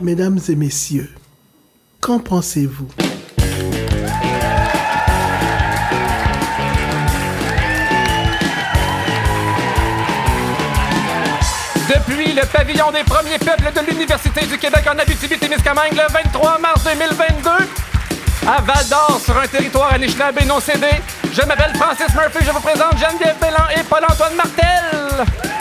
Mesdames et messieurs, qu'en pensez-vous? Depuis le pavillon des premiers peuples de l'Université du Québec en Abitibi-Témiscamingue le 23 mars 2022, à Val d'Or, sur un territoire anishinaabe non cédé, je m'appelle Francis Murphy, je vous présente Geneviève Bellan et Paul-Antoine Martel.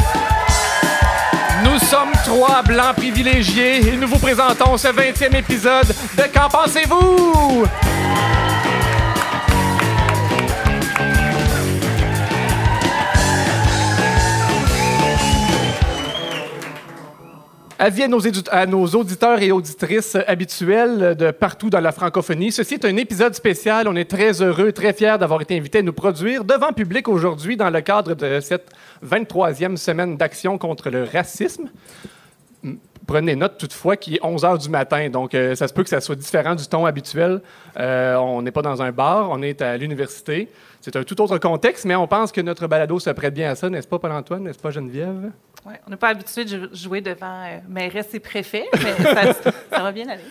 Nous sommes trois blancs privilégiés et nous vous présentons ce 20e épisode de Qu'en pensez-vous? Avis à nos, à nos auditeurs et auditrices habituels de partout dans la francophonie. Ceci est un épisode spécial. On est très heureux, très fiers d'avoir été invités à nous produire devant public aujourd'hui dans le cadre de cette 23e semaine d'action contre le racisme. Prenez note toutefois qu'il est 11 heures du matin, donc euh, ça se peut que ça soit différent du ton habituel. Euh, on n'est pas dans un bar, on est à l'université. C'est un tout autre contexte, mais on pense que notre balado se prête bien à ça, n'est-ce pas, Paul-Antoine? N'est-ce pas, Geneviève? On n'est pas habitué de jou- jouer devant euh, mairesse et préfet, mais ça, ça va bien aller.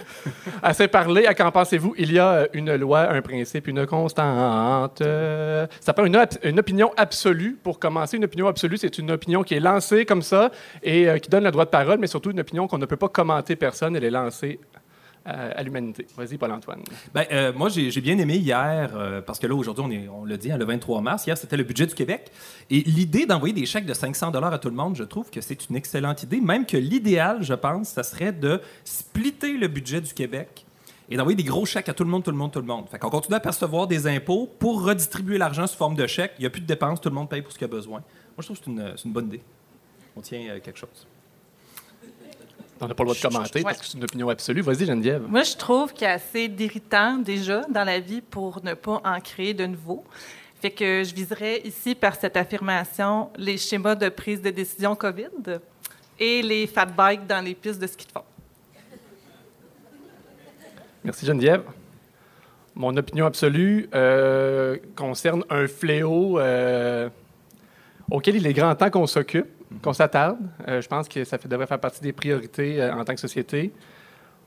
Assez parlé, à qu'en pensez-vous? Il y a euh, une loi, un principe, une constante. Euh, ça prend une, op- une opinion absolue. Pour commencer, une opinion absolue, c'est une opinion qui est lancée comme ça et euh, qui donne le droit de parole, mais surtout une opinion qu'on ne peut pas commenter personne. Elle est lancée à l'humanité. Vas-y, Paul-Antoine. Ben, euh, moi, j'ai bien aimé hier, euh, parce que là, aujourd'hui, on, on l'a dit, hein, le 23 mars. Hier, c'était le budget du Québec. Et l'idée d'envoyer des chèques de 500 à tout le monde, je trouve que c'est une excellente idée. Même que l'idéal, je pense, ça serait de splitter le budget du Québec et d'envoyer des gros chèques à tout le monde, tout le monde, tout le monde. Fait qu'on continue à percevoir des impôts pour redistribuer l'argent sous forme de chèques. Il n'y a plus de dépenses, tout le monde paye pour ce qu'il a besoin. Moi, je trouve que c'est une, c'est une bonne idée. On tient euh, quelque chose. On n'a pas le droit de commenter parce que c'est une opinion absolue. Vas-y, Geneviève. Moi, je trouve qu'il y a assez d'irritants déjà dans la vie pour ne pas en créer de nouveaux. Fait que je viserais ici par cette affirmation les schémas de prise de décision COVID et les fat bikes dans les pistes de ski de fond. Merci, Geneviève. Mon opinion absolue euh, concerne un fléau euh, auquel il est grand temps qu'on s'occupe, qu'on s'attarde. Euh, je pense que ça devrait faire partie des priorités euh, en tant que société.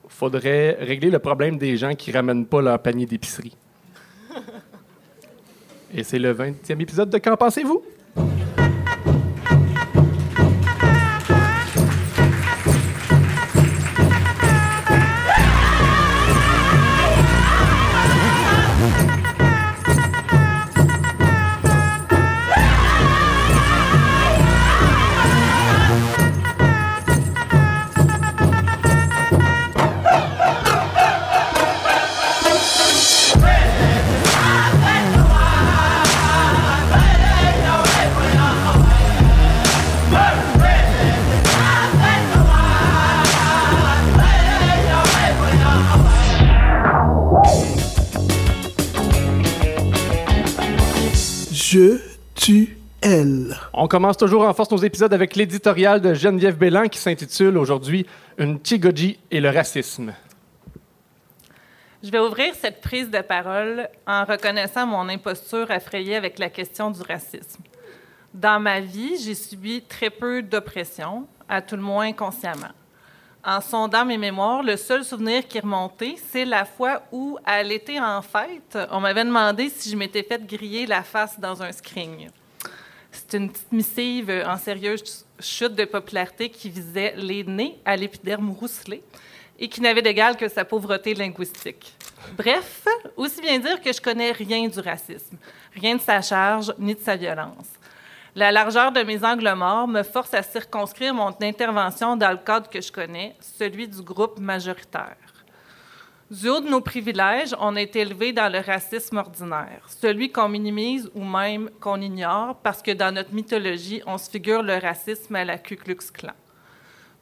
Il faudrait régler le problème des gens qui ne ramènent pas leur panier d'épicerie. Et c'est le 20e épisode de Qu'en pensez-vous? Commence toujours en force nos épisodes avec l'éditorial de Geneviève Bélan qui s'intitule aujourd'hui Une Tigoji et le racisme. Je vais ouvrir cette prise de parole en reconnaissant mon imposture affrayée avec la question du racisme. Dans ma vie, j'ai subi très peu d'oppression, à tout le moins consciemment. En sondant mes mémoires, le seul souvenir qui est remonté, c'est la fois où, à l'été en fête, on m'avait demandé si je m'étais fait griller la face dans un screen. C'est une petite missive en sérieuse chute de popularité qui visait les nez à l'épiderme rousselé et qui n'avait d'égal que sa pauvreté linguistique. Bref, aussi bien dire que je connais rien du racisme, rien de sa charge ni de sa violence. La largeur de mes angles morts me force à circonscrire mon intervention dans le cadre que je connais, celui du groupe majoritaire. Du haut de nos privilèges, on est élevé dans le racisme ordinaire, celui qu'on minimise ou même qu'on ignore parce que dans notre mythologie, on se figure le racisme à la Ku Klux Klan.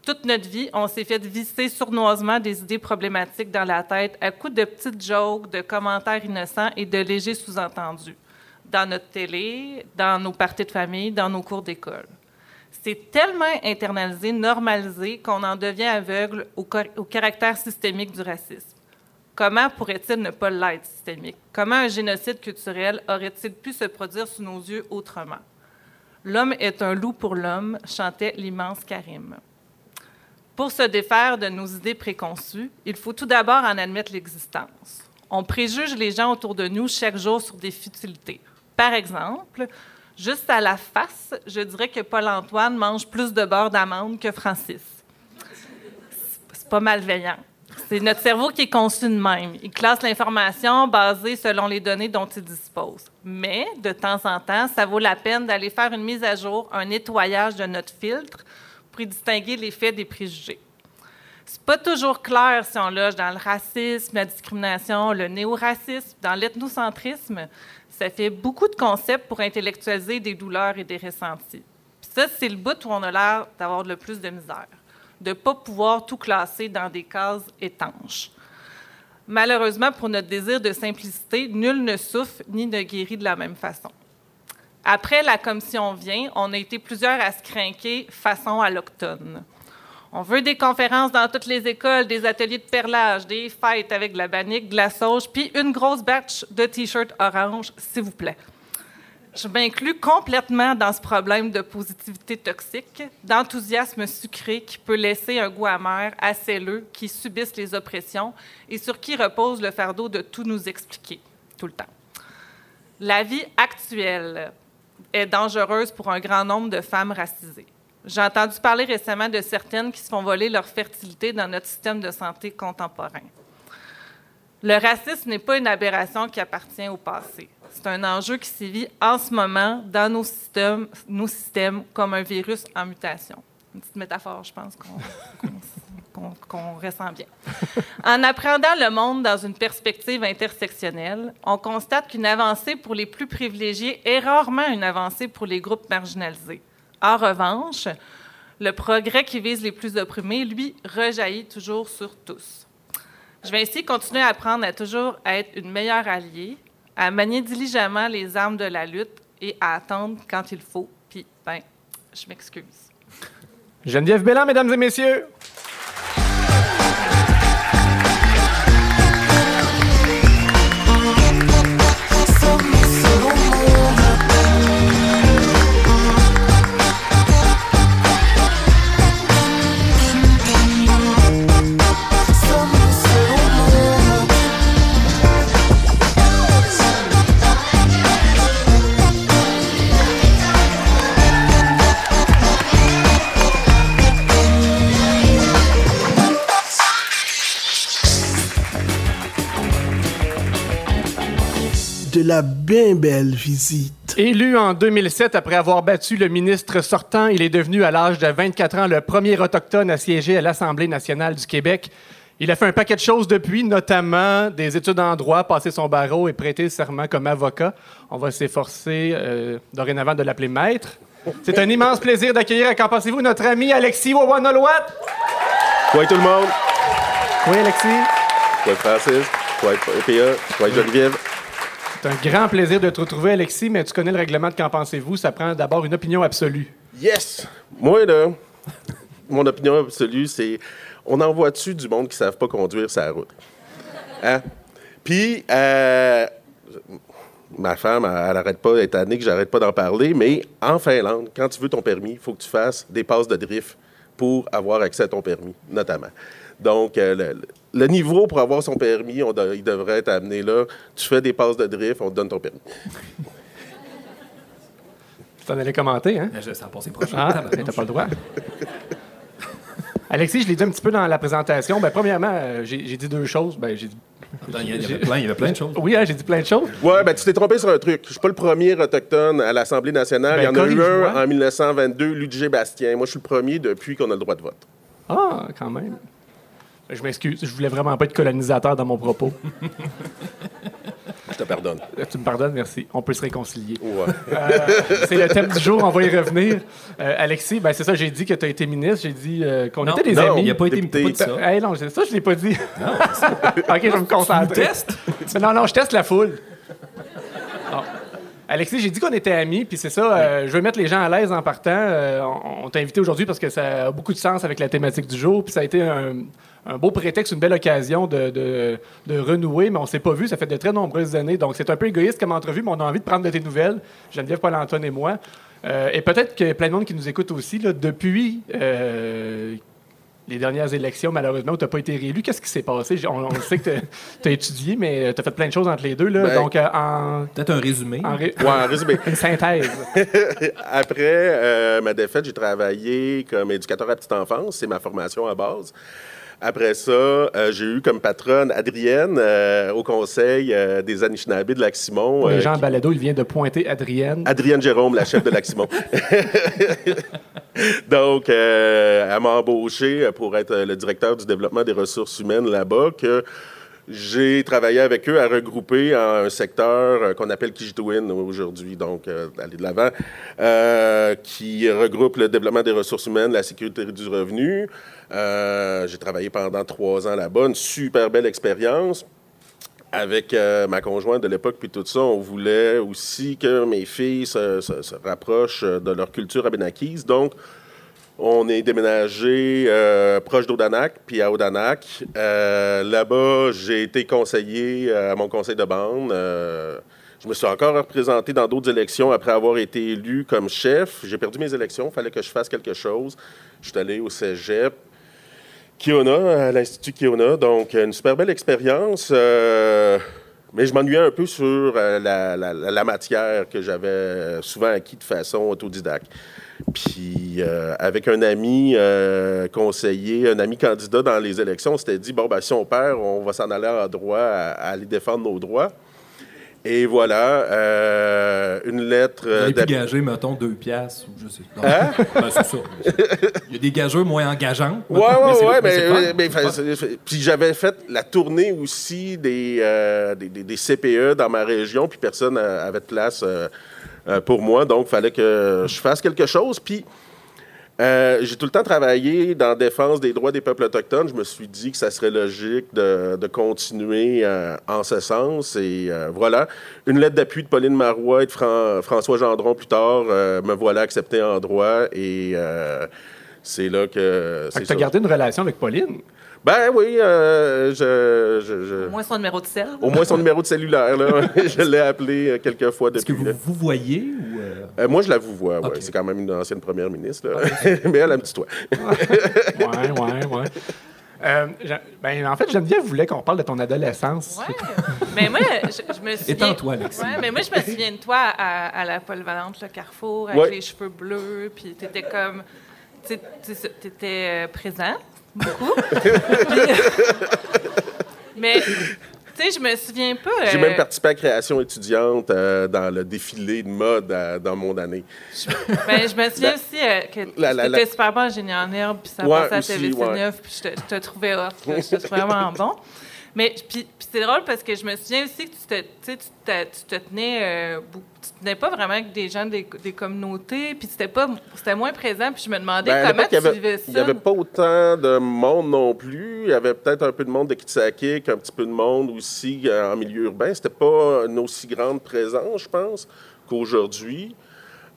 Toute notre vie, on s'est fait visser sournoisement des idées problématiques dans la tête à coups de petites jokes, de commentaires innocents et de légers sous-entendus. Dans notre télé, dans nos parties de famille, dans nos cours d'école. C'est tellement internalisé, normalisé, qu'on en devient aveugle au caractère systémique du racisme. Comment pourrait-il ne pas l'être systémique? Comment un génocide culturel aurait-il pu se produire sous nos yeux autrement? L'homme est un loup pour l'homme, chantait l'immense Karim. Pour se défaire de nos idées préconçues, il faut tout d'abord en admettre l'existence. On préjuge les gens autour de nous chaque jour sur des futilités. Par exemple, juste à la face, je dirais que Paul-Antoine mange plus de beurre d'amande que Francis. C'est pas malveillant. C'est notre cerveau qui est conçu de même. Il classe l'information basée selon les données dont il dispose. Mais, de temps en temps, ça vaut la peine d'aller faire une mise à jour, un nettoyage de notre filtre pour y distinguer les faits des préjugés. C'est pas toujours clair si on loge dans le racisme, la discrimination, le néo-racisme, dans l'ethnocentrisme. Ça fait beaucoup de concepts pour intellectualiser des douleurs et des ressentis. Ça, c'est le bout où on a l'air d'avoir le plus de misère de ne pas pouvoir tout classer dans des cases étanches. Malheureusement, pour notre désir de simplicité, nul ne souffre ni ne guérit de la même façon. Après la commission vient, on a été plusieurs à se craquer façon à l'octone. On veut des conférences dans toutes les écoles, des ateliers de perlage, des fêtes avec de la bannique, de la sauge, puis une grosse batch de t-shirts orange, s'il vous plaît. Je m'inclus complètement dans ce problème de positivité toxique, d'enthousiasme sucré qui peut laisser un goût amer à celles qui subissent les oppressions et sur qui repose le fardeau de tout nous expliquer, tout le temps. La vie actuelle est dangereuse pour un grand nombre de femmes racisées. J'ai entendu parler récemment de certaines qui se font voler leur fertilité dans notre système de santé contemporain. Le racisme n'est pas une aberration qui appartient au passé. C'est un enjeu qui sévit en ce moment dans nos systèmes, nos systèmes comme un virus en mutation. Une petite métaphore, je pense qu'on ressent bien. En appréhendant le monde dans une perspective intersectionnelle, on constate qu'une avancée pour les plus privilégiés est rarement une avancée pour les groupes marginalisés. En revanche, le progrès qui vise les plus opprimés, lui, rejaillit toujours sur tous. Je vais ainsi continuer à apprendre à toujours être une meilleure alliée, à manier diligemment les armes de la lutte et à attendre quand il faut. Puis, ben, je m'excuse. Geneviève Bélan, mesdames et messieurs. De la bien belle visite. Élu en 2007 après avoir battu le ministre sortant, il est devenu à l'âge de 24 ans le premier autochtone à siéger à l'Assemblée nationale du Québec. Il a fait un paquet de choses depuis, notamment des études en droit, passer son barreau et prêter serment comme avocat. On va s'efforcer euh, dorénavant de l'appeler maître. C'est un immense plaisir d'accueillir, qu'en pensez-vous, notre ami Alexis Wawanolwat? Quoi tout le monde? Oui, Alexis. Quoi Francis? Quoi PA? Quoi Geneviève? C'est un grand plaisir de te retrouver, Alexis, mais tu connais le règlement de Qu'en pensez-vous? Ça prend d'abord une opinion absolue. Yes! Moi, là, mon opinion absolue, c'est on envoie-tu du monde qui ne savent pas conduire sa route? Hein? Puis, euh, ma femme, elle n'arrête pas d'être année que j'arrête pas d'en parler, mais en Finlande, quand tu veux ton permis, il faut que tu fasses des passes de drift pour avoir accès à ton permis, notamment. Donc, euh, niveau pour avoir son permis, on il devrait être amené là. Tu fais des passes de drift, on te donne ton permis. tu t'en allais commenter, hein? Ça a passé prochain. Ah, t'as pas le droit. Alexis, je l'ai dit un petit peu dans la présentation. Ben, premièrement, euh, j'ai dit deux choses. Ben, j'ai il, y avait plein, il y avait plein de choses. Oui, hein, j'ai dit plein de choses. Oui, ben, tu t'es trompé sur un truc. Je suis pas le premier autochtone à l'Assemblée nationale. Ben, il y en a eu un en 1922, Ludger Bastien. Moi, je suis le premier depuis qu'on a le droit de vote. Ah, quand même. Je m'excuse, je voulais vraiment pas être colonisateur dans mon propos. je te pardonne. Tu me pardonnes, merci. On peut se réconcilier. Ouais. Euh, c'est le thème du jour, on va y revenir. Euh, Alexis, ben c'est ça, j'ai dit que tu as été ministre, j'ai dit euh, qu'on était des non, amis. Il n'a pas été Député. pas de ça. Hey, non, c'est ça, je l'ai pas dit. ok, je vais me concentrer. Teste? Mais non, non, je teste la foule. Alexis, j'ai dit qu'on était amis, puis c'est ça, euh, je veux mettre les gens à l'aise en partant. Euh, on on t'a invité aujourd'hui parce que ça a beaucoup de sens avec la thématique du jour, puis ça a été un, un beau prétexte, une belle occasion de, de- de renouer, mais on s'est pas vu, ça fait de très nombreuses années, donc c'est un peu égoïste comme entrevue, mais on a envie de prendre de tes nouvelles, Geneviève, Paul-Antoine et moi. Euh, et peut-être que plein de monde qui nous écoute aussi, là, depuis... euh, les dernières élections, malheureusement, où tu n'as pas été réélu. Qu'est-ce qui s'est passé? On, on sait que tu as étudié, mais tu as fait plein de choses entre les deux. Là. Ben- Donc, euh, en, Peut-être un résumé. en ré- Ouais, en résumé. une synthèse. Après euh, ma défaite, j'ai travaillé comme éducateur à petite enfance. C'est ma formation à base. Après ça, euh, j'ai eu comme patronne Adrienne euh, au conseil euh, des Anishinaabe de Lac-Simon. Pour les gens en qui- balado, il vient de pointer Adrienne. Adrienne Jérôme, la chef de Lac-Simon. Donc, elle m'a embauché pour être le directeur du développement des ressources humaines là-bas, que j'ai travaillé avec eux à regrouper un secteur euh, qu'on appelle Kijituin aujourd'hui, donc euh, aller de l'avant, euh, qui regroupe le développement des ressources humaines, la sécurité du revenu. J'ai travaillé pendant trois ans là-bas, une super belle expérience avec ma conjointe de l'époque, puis tout ça, on voulait aussi que mes filles se, se- rapprochent de leur culture abénakise. Donc, on est déménagé euh, proche d'Odanak, puis à Odanak. Euh, Là-bas, j'ai été conseiller euh, à mon conseil de bande. Je me suis encore représenté dans d'autres élections après avoir été élu comme chef. J'ai perdu mes élections, il fallait que je fasse quelque chose. Je suis allé au cégep. Kiona, à l'Institut Kiona. Donc, une super belle expérience. mais je m'ennuyais un peu sur la- la matière que j'avais souvent acquis de façon autodidacte. Puis, euh, avec un ami euh, conseiller, un ami candidat dans les élections, on s'était dit bon, ben, si on perd, on va s'en aller en droit à, à aller défendre nos droits. Et voilà, euh, une lettre Vous gager, mettons, deux piastres ou je sais pas. Hein? Ben, c'est ça. Il y a des gageurs moins engageants. Ouais, c'est- ouais, mais puis j'avais fait la tournée aussi des, des, des- des CPE dans ma région, puis personne avait de place euh, pour moi, donc il fallait que je fasse quelque chose. Puis euh, j'ai tout le temps travaillé dans la défense des droits des peuples autochtones. Je me suis dit que ça serait logique de, de continuer euh, en ce sens. Et euh, voilà, une lettre d'appui de Pauline Marois et de Fran- François Gendron plus tard, me voilà accepté en droit. Et c'est là que... Tu as gardé une relation avec Pauline? Ben oui, euh, je, je- je- Au moins son numéro de sel. au moins son numéro de cellulaire, là. je l'ai appelé euh, quelques fois Est-ce que depuis. vous là. vous voyez ou. euh, Euh, moi, je la vous vois, ouais. C'est quand même une ancienne première ministre, là. mais elle a un petit toit. Ouais, ouais, ouais. Euh, ben, en fait, Geneviève voulait qu'on parle de ton adolescence. Ouais. mais moi, je, je me souviens. Étends-toi, Alexis. Ouais, mais moi, je me souviens de toi à, à la polyvalente, le Carrefour, avec Ouais. les cheveux bleus, puis t'étais comme. T'étais présent, beaucoup. Puis- mais, tu sais, je me souviens pas. J'ai euh, même participé à la création étudiante euh, dans le défilé de mode euh, dans mon année. Ben, je me souviens aussi euh, que tu étais la- super bon ingénieur en herbe, puis ça Ouais, passait à aussi, TV9, ouais. puis je te, je te trouvais là, je te trouvais vraiment bon. Mais puis, c'est drôle parce que je me souviens aussi que tu te, tu te, tu te tenais, euh, tu te tenais pas vraiment avec des gens des, des communautés, puis c'était pas, c'était moins présent, puis je me demandais Ben, comment tu avait- vivais ça. Il n'y avait pas autant de monde non plus. Il y avait peut-être un peu de monde de Kitsakik, un petit peu de monde aussi euh, en milieu urbain. C'était pas une aussi grande présence, je pense, qu'aujourd'hui.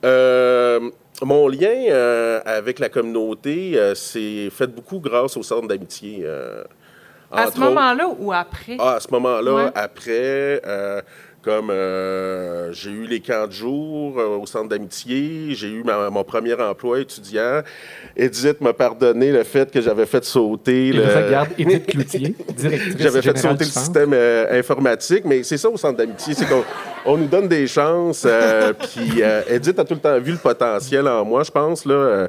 Euh, mon lien euh, avec la communauté s'est fait beaucoup grâce au centre d'amitié. Euh, à entre ce moment-là ou après? Ah, à ce moment-là, Ouais. après, euh, comme euh, j'ai eu les camps de jour euh, au centre d'amitié, j'ai eu ma- mon premier emploi étudiant. Edith m'a pardonné le fait que j'avais fait sauter Il le... regarde Edith Cloutier, directrice J'avais fait sauter le centre. système euh, informatique, mais c'est ça au centre d'amitié, c'est qu'on on nous donne des chances. euh, puis euh, Edith a tout le temps vu le potentiel en moi, je pense. Là,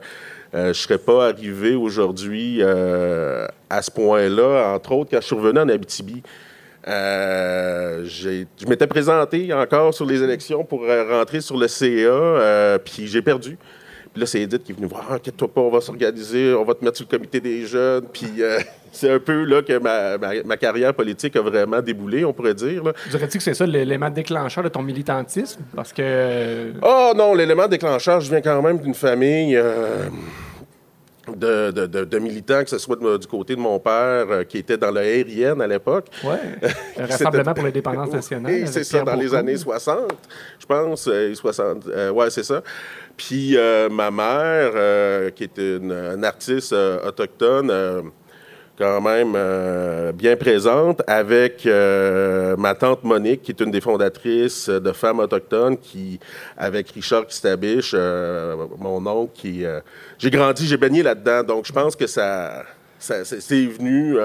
euh, je ne serais pas arrivé aujourd'hui euh, à ce point-là, entre autres, quand je suis revenu en Abitibi. Euh, je m'étais présenté encore sur les élections pour euh, rentrer sur le CA, puis j'ai perdu. Puis là, c'est Edith qui est venue voir. Ah, Inquiète-toi pas, on va s'organiser, on va te mettre sur le comité des jeunes. Puis euh, c'est un peu là que ma, ma- ma carrière politique a vraiment déboulé, on pourrait dire. Dirais-tu que c'est ça l'élément déclencheur de ton militantisme? Parce que. Oh non, l'élément déclencheur, je viens quand même d'une famille euh, de, de- militants, que ce soit de- du côté de mon père, euh, qui était dans le RIN à l'époque. Le Rassemblement pour l'indépendance nationale. Oui, c'est ça, dans les années 60, je pense. euh, 60, euh, ouais, c'est ça. Puis euh, ma mère, qui est une, une artiste autochtone, quand même euh, bien présente, avec euh, ma tante Monique, qui est une des fondatrices de Femmes autochtones, qui, avec Richard Kistabiche, euh, mon oncle, qui... j'ai grandi, j'ai baigné là-dedans, donc je pense que ça... c'est venu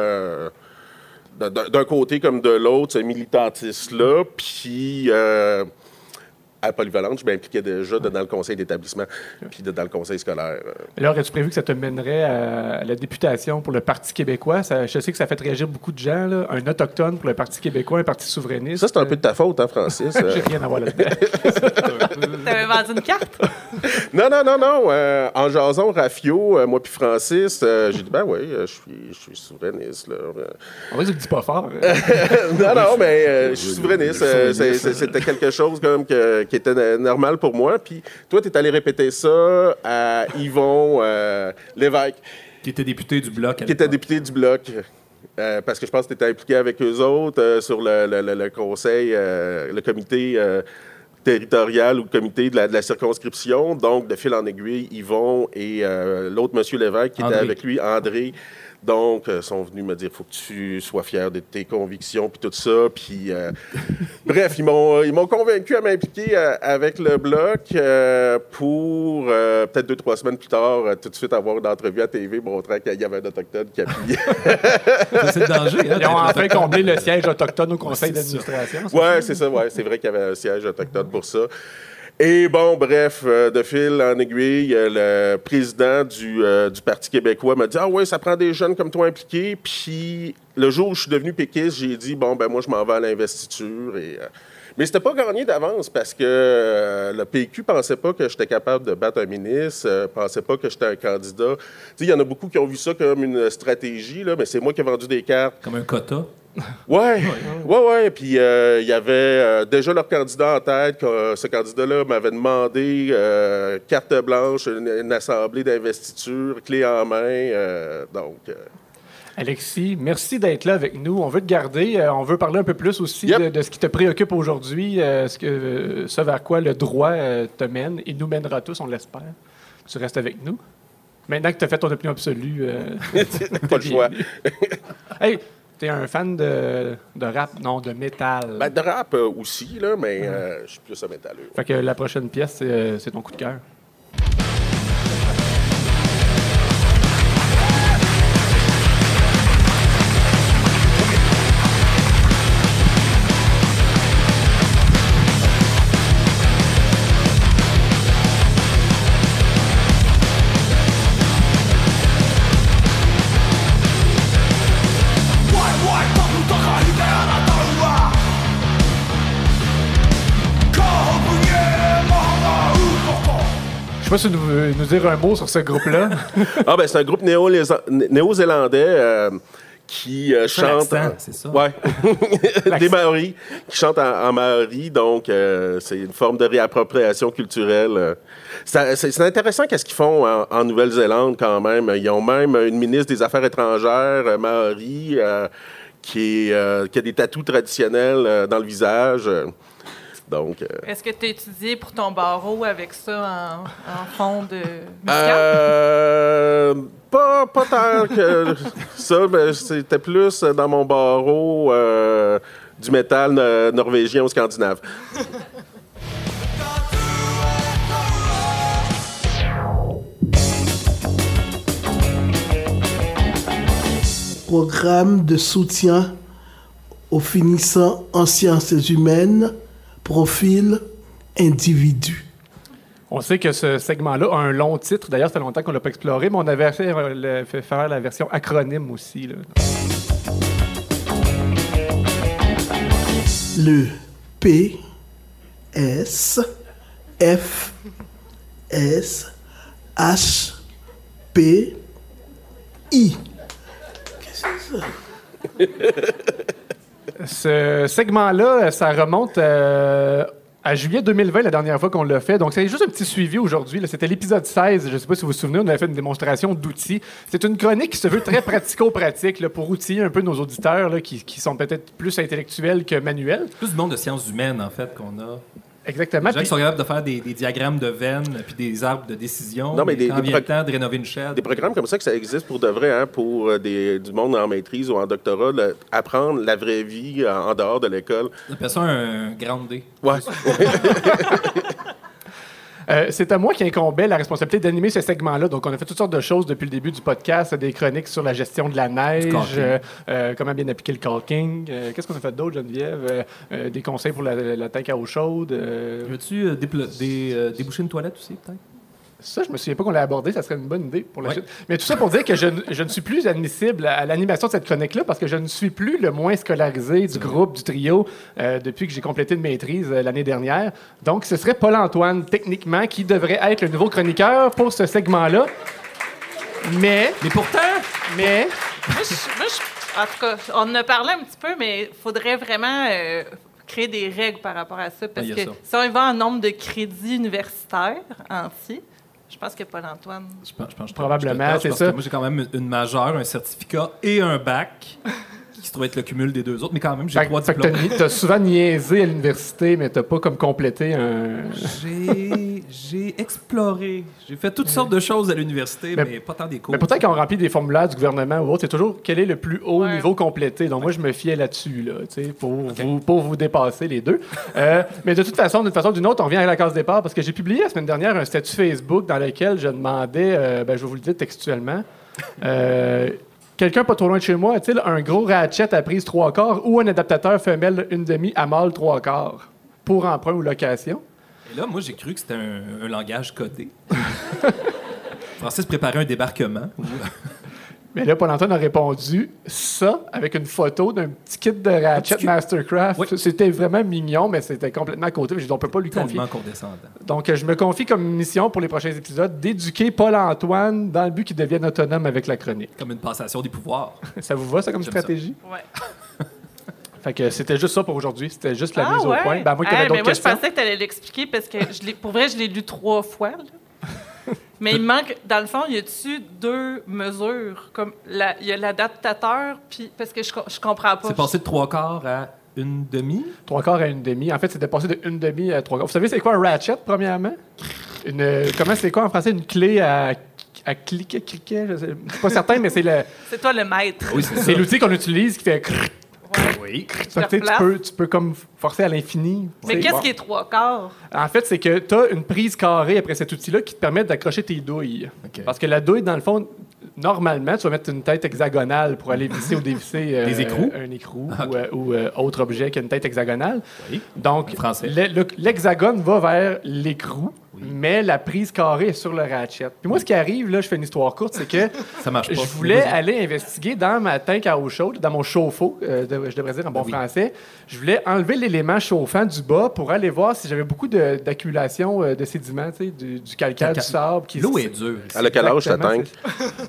d'un- côté comme de l'autre, ce militantisme-là. Puis, à Polyvalente, je m'impliquais déjà de- dans le conseil d'établissement, puis dans le conseil scolaire. Là, aurais-tu prévu que ça te mènerait à, la députation pour le Parti québécois? Ça- je sais que ça fait réagir beaucoup de gens. là. Un autochtone pour le Parti québécois, un parti souverainiste. Ça, c'est un peu de ta faute, hein, Francis? J'ai rien à voir là-dedans. T'avais vendu une carte? non, non, non, non. euh, en jason, Rafio, euh, moi puis Francis, euh, j'ai dit, ben oui, je suis, je suis souverainiste. Là. En vrai, tu le dis pas fort. hein. non, non, mais euh, je suis souverainiste. C'était quelque chose comme que- qui était normal pour moi. Puis toi, tu es allé répéter ça à Yvon euh, Lévesque, Qui était député du Bloc. qui était député du Bloc. Euh, parce que je pense que tu étais impliqué avec eux autres euh, sur le, le- le- le conseil, euh, le comité territorial ou le comité de la, de la circonscription. Donc, de fil en aiguille, Yvon et l'autre monsieur Lévesque qui André. était avec lui, André. Donc, euh, sont venus me dire faut que tu sois fier de tes convictions, puis tout ça. Puis, euh, bref, ils m'ont, ils m'ont convaincu à m'impliquer euh, avec le bloc euh, pour euh, peut-être deux, trois semaines plus tard, euh, tout de suite avoir une entrevue à TV montrant qu'il y avait un Autochtone qui appuyait. Ça, C'est le danger. Hein, Ils ont enfin comblé le siège autochtone au conseil d'administration. Ouais, c'est ça, ouais. C'est vrai qu'il y avait un siège autochtone pour ça. Et bon, bref, euh, de fil en aiguille, euh, le président du, euh, du Parti québécois m'a dit Ah ouais, ça prend des jeunes comme toi impliqués. Puis le jour où je suis devenu péquiste, j'ai dit Bon, ben moi, je m'en vais à l'investiture. Et, Mais c'était pas gagné d'avance parce que le PQ pensait pas que j'étais capable de battre un ministre, pensait pas que j'étais un candidat. Il y en a beaucoup qui ont vu ça comme une stratégie, là, mais c'est moi qui ai vendu des cartes. Comme un quota? Ouais, ouais, ouais. Puis euh, il y avait euh, déjà leur candidat en tête. que, euh, ce candidat-là m'avait demandé euh, carte blanche, une, une assemblée d'investiture, clé en main. donc, Alexis, merci d'être là avec nous. On veut te garder. On veut parler un peu plus aussi Yep. de, de ce qui te préoccupe aujourd'hui, ce, que, ce vers quoi le droit te mène et nous mènera tous, on l'espère. Tu restes avec nous. Maintenant que tu as fait ton opinion absolue. pas le choix. hey, t'es un fan de, de rap, non, de métal? Ben, de rap euh, aussi, là, mais euh, je suis plus un métalleux. Fait que la prochaine pièce, c'est, euh, c'est ton coup de cœur. Sais pas si tu veux nous dire un mot sur ce groupe-là. Ah, ben, c'est un groupe néo-zélandais euh, qui euh, C'est chante. c'est ça. Ouais. Des Maoris qui chantent en, en Maori, donc euh, c'est une forme de réappropriation culturelle. Ça- C'est c'est intéressant qu'est-ce qu'ils font en, en Nouvelle-Zélande quand même. Ils ont même une ministre des Affaires étrangères euh, Maori euh, qui, est, euh, qui a des tatous traditionnels euh, dans le visage. Euh. Donc, euh, Est-ce que tu as étudié pour ton barreau avec ça en, en fond de? Euh, pas, pas tant que ça, mais c'était plus dans mon barreau euh, du métal no- norvégien ou scandinave. Programme de soutien aux finissants en sciences humaines, profil individu. On sait que ce segment-là a un long titre. D'ailleurs, ça fait longtemps qu'on ne l'a pas exploré, mais on avait fait, euh, le- fait faire la version acronyme aussi. là. Le P S F S H P I. Qu'est-ce que c'est ça? Ce segment-là, ça remonte euh, à juillet 2020, la dernière fois qu'on l'a fait. Donc, c'est juste un petit suivi aujourd'hui. C'était l'épisode 16. Je ne sais pas si vous vous souvenez, on avait fait une démonstration d'outils. C'est une chronique qui se veut très pratico-pratique pour outiller un peu nos auditeurs qui, qui sont peut-être plus intellectuels que manuels. Plus du monde de sciences humaines, en fait, qu'on a. Exactement. Les gens Puis- qui sont capables de faire des, des diagrammes de veines puis des arbres de décision. Non, mais des- quand des vient pro- le temps de rénover une chaîne. Des programmes comme ça, que ça existe pour de vrai, hein, pour euh, des, du monde en maîtrise ou en doctorat, le- apprendre la vraie vie euh, en dehors de l'école. On appelle ça un grand D. Ouais. Euh, c'est à moi qui incombait la responsabilité d'animer ce segment-là. Donc, on a fait toutes sortes de choses depuis le début du podcast, des chroniques sur la gestion de la neige, euh, euh, comment bien appliquer le caulking. Qu'est-ce qu'on a fait d'autre, Geneviève? Des conseils pour la, la tank à eau chaude. Veux-tu déboucher une toilette aussi, peut-être? Ça, je me souviens pas qu'on l'a abordé, ça serait une bonne idée pour la Ouais. suite. Mais tout ça pour dire que je, ne- je ne suis plus admissible à l'animation de cette chronique-là parce que je ne suis plus le moins scolarisé du groupe, du trio, euh, depuis que j'ai complété une maîtrise euh, l'année dernière. Donc, ce serait Paul-Antoine, techniquement, qui devrait être le nouveau chroniqueur pour ce segment-là. Mais, Mais pourtant, mais, Moi, je- moi, je- en tout cas, on en a parlé un petit peu, mais il faudrait vraiment euh, créer des règles par rapport à ça. Parce a que ça. si on y va en nombre de crédits universitaires entiers, je pense que Paul-Antoine. je pense, je pense- Probablement, c'est parce ça. que Moi, j'ai quand même une majeure, un certificat et un bac qui se trouve être le cumul des deux autres. Mais quand même, j'ai trois t'as diplômes. t'as souvent niaisé à l'université, mais t'as pas comme complété un... J'ai j'ai exploré. J'ai fait toutes sortes de choses à l'université, Mais- mais, pas tant des cours. Mais peut-être qu'on remplit des formulaires du gouvernement ou autre, c'est toujours quel est le plus haut Ouais. niveau complété. Donc moi, je me fiais là-dessus, là, tu sais, pour, vous, pour vous dépasser les deux. Euh, mais de toute façon, d'une façon ou d'une autre, on revient à la case départ parce que j'ai publié la semaine dernière un statut Facebook dans lequel je demandais, euh, ben, je vais vous le dire textuellement, euh, quelqu'un pas trop loin de chez moi a-t-il un gros ratchet à prise trois quarts ou un adaptateur femelle une demi à mâle trois quarts pour emprunt ou location? Et là, moi, j'ai cru que c'était un, un langage codé. Francis préparait un débarquement. Mais là, Paul-Antoine a répondu ça avec une photo d'un petit kit de Ratchet kit. Mastercraft. Oui. C'était vraiment mignon, mais c'était complètement à côté. J'ai dit, on peut pas lui confier. Donc, je me confie comme mission pour les prochains épisodes d'éduquer Paul-Antoine dans le but qu'il devienne autonome avec la chronique. Comme une passation des pouvoirs. Ça vous va, ça, comme ça. stratégie? Ouais. Fait que c'était juste ça pour aujourd'hui. C'était juste la Ah, mise ouais? au point. Ben, Hey, avait mais d'autres moi, questions. je pensais que tu allais l'expliquer parce que, je l'ai- pour vrai, je l'ai lu trois fois. là. Mais il manque, dans le fond, y a-tu deux mesures? Comme la- il y a l'adaptateur, puis parce que je, je comprends pas. C'est passé de trois quarts à une demi? Trois quarts à une demi. En fait, c'était passé de une demi à trois quarts. Vous savez, c'est quoi un ratchet, premièrement? Une, euh, comment c'est quoi en français? Une clé à, à cliquer, cliquer? Je sais- je suis pas certain, mais c'est le, C'est toi le maître. Oui, c'est c'est l'outil qu'on utilise qui fait... Oui. Fait que, tu peux, tu peux comme forcer à l'infini. Mais C'est- qu'est-ce bon. qui est trois quarts? En fait, c'est que tu as une prise carrée après cet outil-là qui te permet d'accrocher tes douilles. Parce que la douille, dans le fond, normalement, tu vas mettre une tête hexagonale pour aller visser ou dévisser euh, Des écrous? un écrou ou, euh, ou, euh, autre objet qui a une tête hexagonale. Oui. Donc, le- le- l'hexagone va vers l'écrou, mais la prise carrée est sur le ratchet. Puis moi, ce qui arrive, là, je fais une histoire courte, c'est que Ça marche pas. je voulais aller investiguer dans ma tank à eau chaude, dans mon chauffe-eau, euh, de- je devrais dire en bon Oui. français. Je voulais enlever l'élément chauffant du bas pour aller voir si j'avais beaucoup de- d'accumulation euh, de sédiments, du, du calcaire, Calca- du sable. Qui L'eau est dure. Elle a quel âge, ta tank?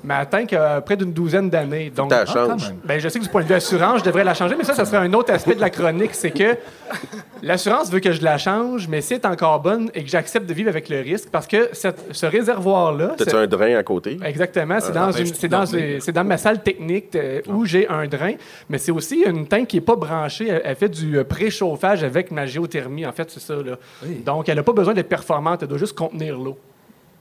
Ma tank a près d'une douzaine d'années. Donc, Ah, change. ben, je sais que du point de vue assurance, je devrais la changer, mais ça, ça serait un autre aspect de la chronique. C'est que l'assurance veut que je la change, mais si elle est encore bonne et que j'accepte de vivre avec le risque, parce que cette- ce réservoir-là. T'as-tu c'est- un drain à côté? Exactement, c'est Euh, dans, une- tout c'est dans, c'est dans ma salle technique euh, où j'ai un drain, mais c'est aussi une tank qui n'est pas branchée. Elle, elle fait du euh, préchauffage avec ma géothermie, en fait, c'est ça. Là. Oui. Donc, elle n'a pas besoin d'être performante, elle doit juste contenir l'eau.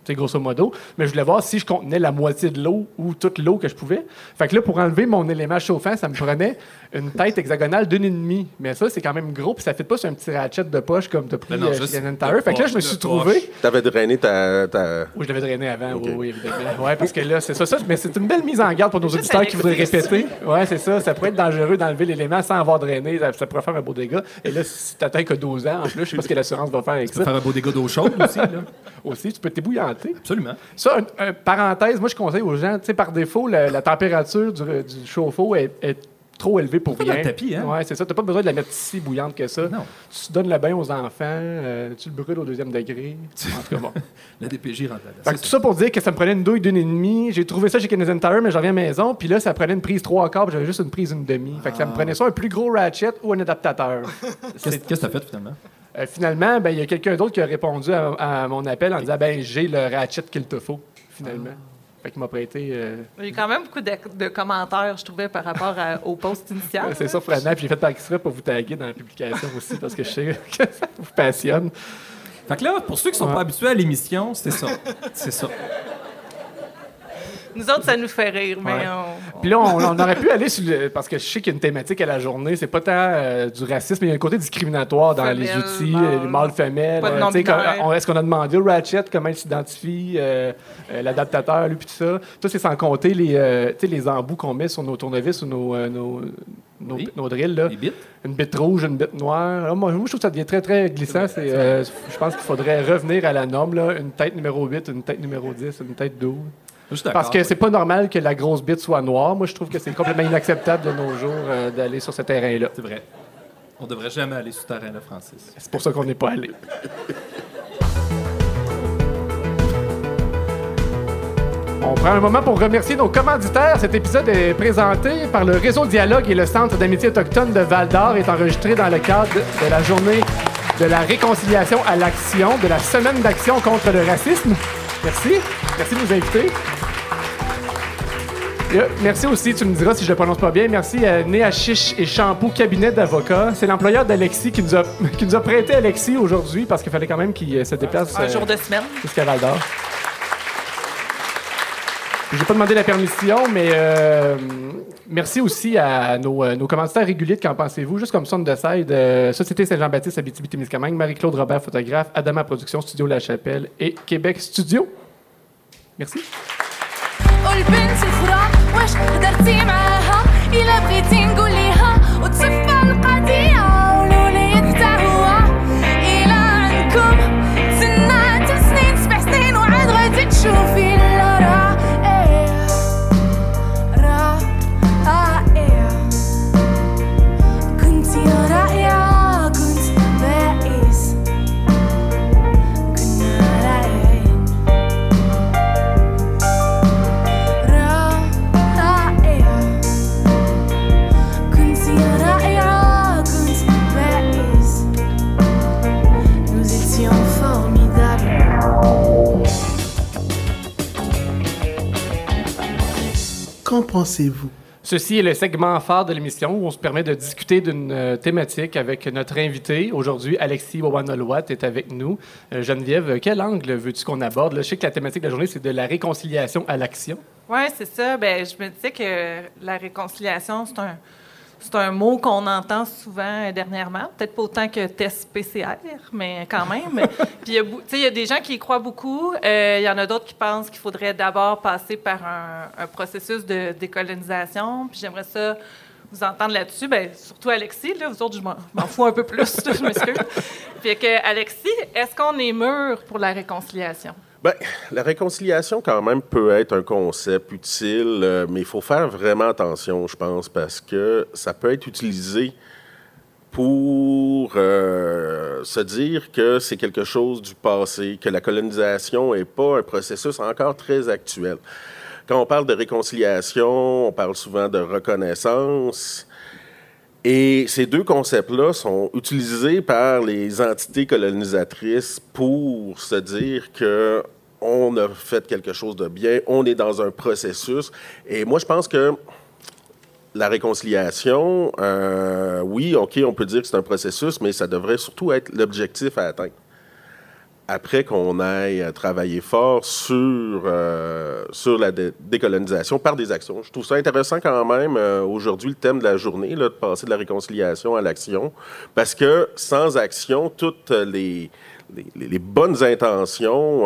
C'est grosso modo. Mais je voulais voir si je contenais la moitié de l'eau ou toute l'eau que je pouvais. Fait que là, pour enlever mon élément chauffant, ça me prenait une tête hexagonale d'une et demie. Mais ça, c'est quand même gros, puis ça ne fait pas sur un petit ratchet de poche comme tu as pris non, euh, juste Cannon Tire. Fait que là, je me suis trouvé. T'avais drainé ta. ta... Oui, je l'avais drainé avant, Ok. oui, oui, évidemment. Ouais, parce que là, c'est ça, ça. Mais c'est une belle mise en garde pour nos auditeurs qui voudraient répéter. Ouais, c'est ça. Ça pourrait être dangereux d'enlever l'élément sans avoir drainé. Ça, ça pourrait faire un beau dégât. Et là, si t'atteins que 12 ans, en plus, je sais pas ce que l'assurance va faire avec Tu peux ça. faire un beau dégât d'eau chaude aussi, là. Aussi, tu peux Absolument. Ça, un- un- parenthèse, moi, je conseille aux gens, tu sais, par défaut, la, la température du, du chauffe-eau est, est trop élevée pour rien. tapis, hein? Ouais, c'est ça. T'as pas besoin de la mettre si bouillante que ça. Non. Tu donnes le bain aux enfants, euh, tu le brûles au deuxième degré. En tout cas, bon. La DPJ rentre là-dedans. tout ça pour dire que ça me prenait une douille d'une et demie. J'ai trouvé ça chez Canadian Tire, mais j'en reviens à la maison. Puis là, ça prenait une prise trois quarts, j'avais juste une prise une demi. Fait que ça me prenait soit un plus gros ratchet ou un adaptateur. Qu'est-ce qu'est-ce que t'as fait finalement? Euh, finalement, ben, il y a quelqu'un d'autre qui a répondu à, à mon appel en disant ben j'ai le ratchet qu'il te faut, finalement. Fait qu'il m'a prêté. euh, Il y a quand même beaucoup de, de commentaires, je trouvais, par rapport à- au post initial. c'est surprenant. Puis j'ai fait par exprès pour vous taguer dans la publication aussi, parce que je sais que ça vous passionne. Fait que là, pour ceux qui sont Ouais. pas habitués à l'émission, c'est ça. C'est ça. Nous autres, ça nous fait rire, mais Ouais. on, Puis là, on, on aurait pu aller sur le. Parce que je sais qu'il y a une thématique à la journée. C'est pas tant euh, du racisme, mais il y a un côté discriminatoire dans les outils, mâle. les mâles, femelles. Pas de euh, Est-ce qu'on a demandé au Ratchet comment il s'identifie, euh, euh, l'adaptateur, lui, puis tout ça. Tout, c'est sans compter les, euh, tu sais, les embouts qu'on met sur nos tournevis ou nos, euh, nos, nos, Oui. nos drills. Là. Bits? Une bite rouge, une bite noire. Alors, moi, moi, je trouve que ça devient très, très glissant. C'est, euh, je pense qu'il faudrait revenir à la norme. Là. Une tête numéro 8, une tête numéro 10, une tête 12. Parce que c'est pas normal que la grosse bite soit noire. Moi, je trouve que c'est complètement inacceptable de nos jours euh, d'aller sur ce terrain-là. C'est vrai. On devrait jamais aller sur ce terrain-là, Francis. C'est pour ça qu'on n'est pas allé. On prend un moment pour remercier nos commanditaires. Cet épisode est présenté par le Réseau Dialogue et le Centre d'amitié autochtone de Val d'Or est enregistré dans le cadre de la journée de la réconciliation à l'action, de la semaine d'action contre le racisme. Merci. Merci de nous inviter. Euh, Merci aussi, tu me diras si je le prononce pas bien. Merci à Néa Chiche et Shampoo Cabinet d'avocats. C'est l'employeur d'Alexis qui nous a qui nous a prêté Alexis aujourd'hui parce qu'il fallait quand même qu'il euh, se déplace Un euh, jour de semaine. jusqu'à Val d'Or. J'ai pas demandé la permission, mais euh, merci aussi à nos, euh, nos commanditaires réguliers de Qu'en pensez-vous, juste comme Son de Side, euh, Société Saint-Jean-Baptiste, Abitibi-Témiscamingue, Marie-Claude Robert, photographe, Adama Productions, Studio La Chapelle et Québec Studio. Merci. واش هدرتي معاها؟ إلا بغيتي نقول ليها وتصفى القديم Qu'en pensez-vous? Ceci est le segment phare de l'émission où on se permet de discuter d'une euh, thématique avec notre invité. Aujourd'hui, Alexis Wawanolwat est avec nous. Euh, Geneviève, quel angle veux-tu qu'on aborde? Là, je sais que la thématique de la journée, c'est de la réconciliation à l'action. Oui, c'est ça. Ben, je me disais que la réconciliation, c'est un, c'est un mot qu'on entend souvent euh, dernièrement. Peut-être pas autant que test PCR, mais quand même. Puis il y a des gens qui y croient beaucoup. Euh, Il y en a d'autres qui pensent qu'il faudrait d'abord passer par un, un processus de décolonisation. Puis j'aimerais ça vous entendre là-dessus. Ben, surtout Alexis, là, vous autres, je m'en m'en fous un peu plus, là, je m'excuse. Puis que, Alexis, est-ce qu'on est mûr pour la réconciliation? Ben, la réconciliation, quand même, peut être un concept utile, euh, mais il faut faire vraiment attention, je pense, parce que ça peut être utilisé pour euh, se dire que c'est quelque chose du passé, que la colonisation n'est pas un processus encore très actuel. Quand on parle de réconciliation, on parle souvent de reconnaissance. Et ces deux concepts-là sont utilisés par les entités colonisatrices pour se dire que on a fait quelque chose de bien, on est dans un processus. Et moi, je pense que la réconciliation, euh, oui, OK, on peut dire que c'est un processus, mais ça devrait surtout être l'objectif à atteindre. Après qu'on aille euh, travailler fort sur, euh, sur la dé- décolonisation par des actions. Je trouve ça intéressant quand même, euh, aujourd'hui, le thème de la journée, là, de passer de la réconciliation à l'action, parce que sans action, toutes les, bonnes intentions,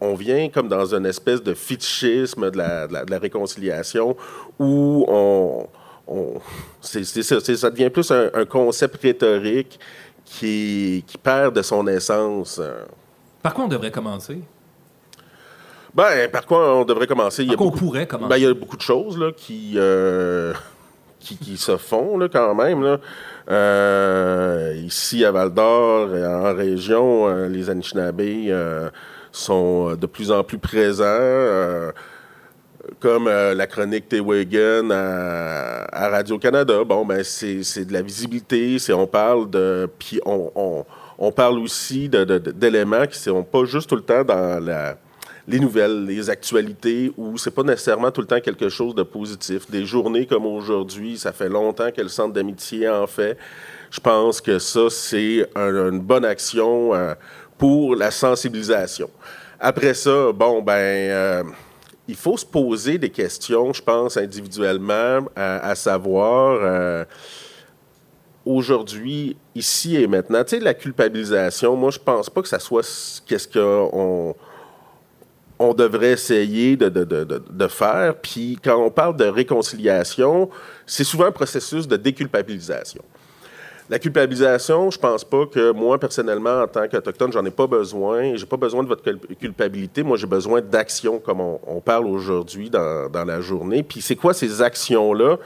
on, vient comme dans une espèce de fétichisme de la, réconciliation où on, c'est, ça, devient plus un, concept rhétorique qui perd de son essence. Par quoi on devrait commencer? Ben, par quoi on devrait commencer? Il y a quoi on beaucoup- pourrait commencer? Ben, il y a beaucoup de choses là, qui, euh, qui, qui se font là, quand même. Là. Euh, ici, à Val-d'Or, et en région, euh, les Anishinabés euh, sont de plus en plus présents. comme euh, la chronique Tewagen à, à Radio-Canada, bon, ben, c'est de la visibilité, c'est on parle de... Puis on, on, on parle aussi d'éléments qui ne sont pas juste tout le temps dans les nouvelles, les actualités, où c'est pas nécessairement tout le temps quelque chose de positif. Des journées comme aujourd'hui, ça fait longtemps que le Centre d'amitié en fait. Je pense que ça, c'est un- une bonne action euh, pour la sensibilisation. Après ça, bon, ben... euh, il faut se poser des questions, je pense, individuellement, à, à savoir, euh, aujourd'hui, ici et maintenant, tu sais, la culpabilisation, moi, je pense pas que ça soit ce- qu'est-ce qu'on on devrait essayer de, de- de- faire. Puis quand on parle de réconciliation, c'est souvent un processus de déculpabilisation. La culpabilisation, je pense pas que moi, personnellement, en tant qu'Autochtone, j'en ai pas besoin. J'ai pas besoin de votre cul- culpabilité. Moi, j'ai besoin d'action, comme on, on parle aujourd'hui dans, dans la journée. Puis c'est quoi ces actions-là?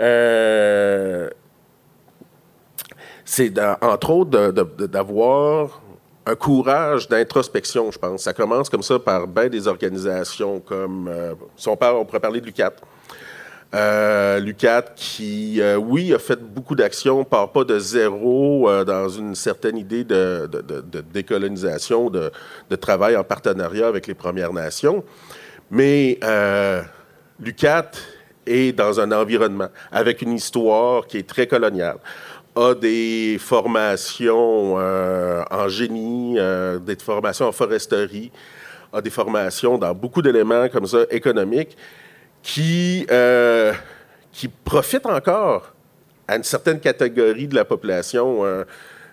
Euh, c'est entre autres d'avoir un courage d'introspection, je pense. Ça commence comme ça par bien des organisations comme, euh, si on, on pourrait parler de l'UCAT. Euh, L'UCAT qui, euh, oui, a fait beaucoup d'actions, part pas de zéro euh, dans une certaine idée de, décolonisation, de, travail en partenariat avec les Premières Nations, mais l'UCAT est dans un environnement avec une histoire qui est très coloniale a des formations euh, en génie, euh, des formations en foresterie, a des formations dans beaucoup d'éléments comme ça économiques qui, euh, qui profitent encore à une certaine catégorie de la population.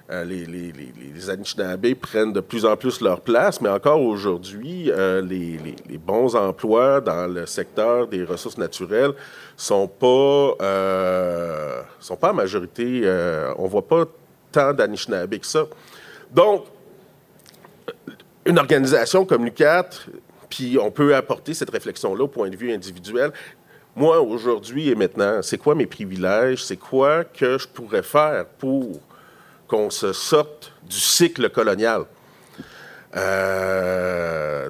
Euh, les, les, prennent de plus en plus leur place, mais encore aujourd'hui, euh, les, bons emplois dans le secteur des ressources naturelles sont pas, euh, sont pas en majorité. on voit pas tant d'Anishinabés que ça. Donc, une organisation comme l'UCAT, puis on peut apporter cette réflexion-là au point de vue individuel. Moi, aujourd'hui et maintenant, c'est quoi mes privilèges? C'est quoi que je pourrais faire pour qu'on se sorte du cycle colonial? Euh,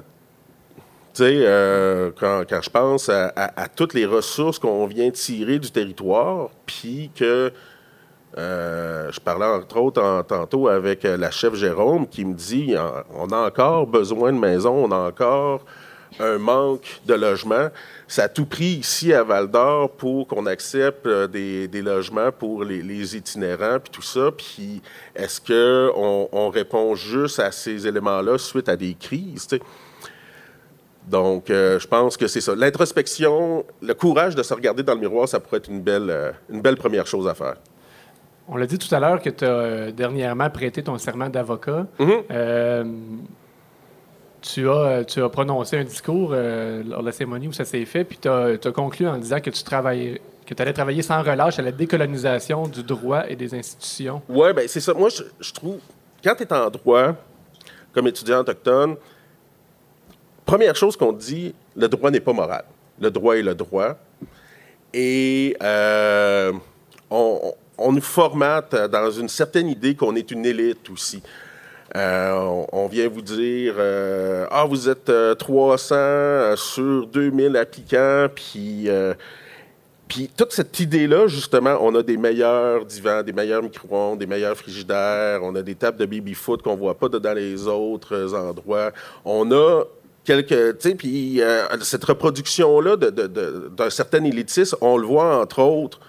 tu sais, euh, quand, je pense à, toutes les ressources qu'on vient tirer du territoire, puis que euh, je parlais entre autres tantôt avec la chef Jérôme qui me dit on a encore besoin de maisons, on a encore un manque de logements. Ça a tout pris ici à Val d'Or pour qu'on accepte euh, des, des logements pour les, les itinérants puis tout ça. Puis est-ce qu'on on répond juste à ces éléments-là suite à des crises? Donc, euh, je pense que c'est ça. L'introspection, le courage de se regarder dans le miroir, ça pourrait être une belle, euh, une belle première chose à faire. On l'a dit tout à l'heure que tu as dernièrement prêté ton serment d'avocat. Mhm. Euh, tu, as, tu as prononcé un discours euh, lors de la cérémonie où ça s'est fait, puis tu as, conclu en disant que tu travaillais, que allais travailler sans relâche à la décolonisation du droit et des institutions. Oui, ben c'est ça. Moi, je, trouve, quand tu es en droit, comme étudiant autochtone, première chose qu'on dit, le droit n'est pas moral. Le droit est le droit. Et euh, on- on nous formate dans une certaine idée qu'on est une élite aussi. Euh, on, vient vous dire euh, Ah, vous êtes euh, 300 sur 2000 applicants, puis. euh, puis toute cette idée-là, justement, on a des meilleurs divans, des meilleurs micro-ondes, des meilleurs frigidaires, on a des tables de baby-foot qu'on voit pas dans les autres endroits. On a quelques... Tu sais, puis euh, cette reproduction-là de- de- de- d'un certain élitisme, on le voit, entre autres,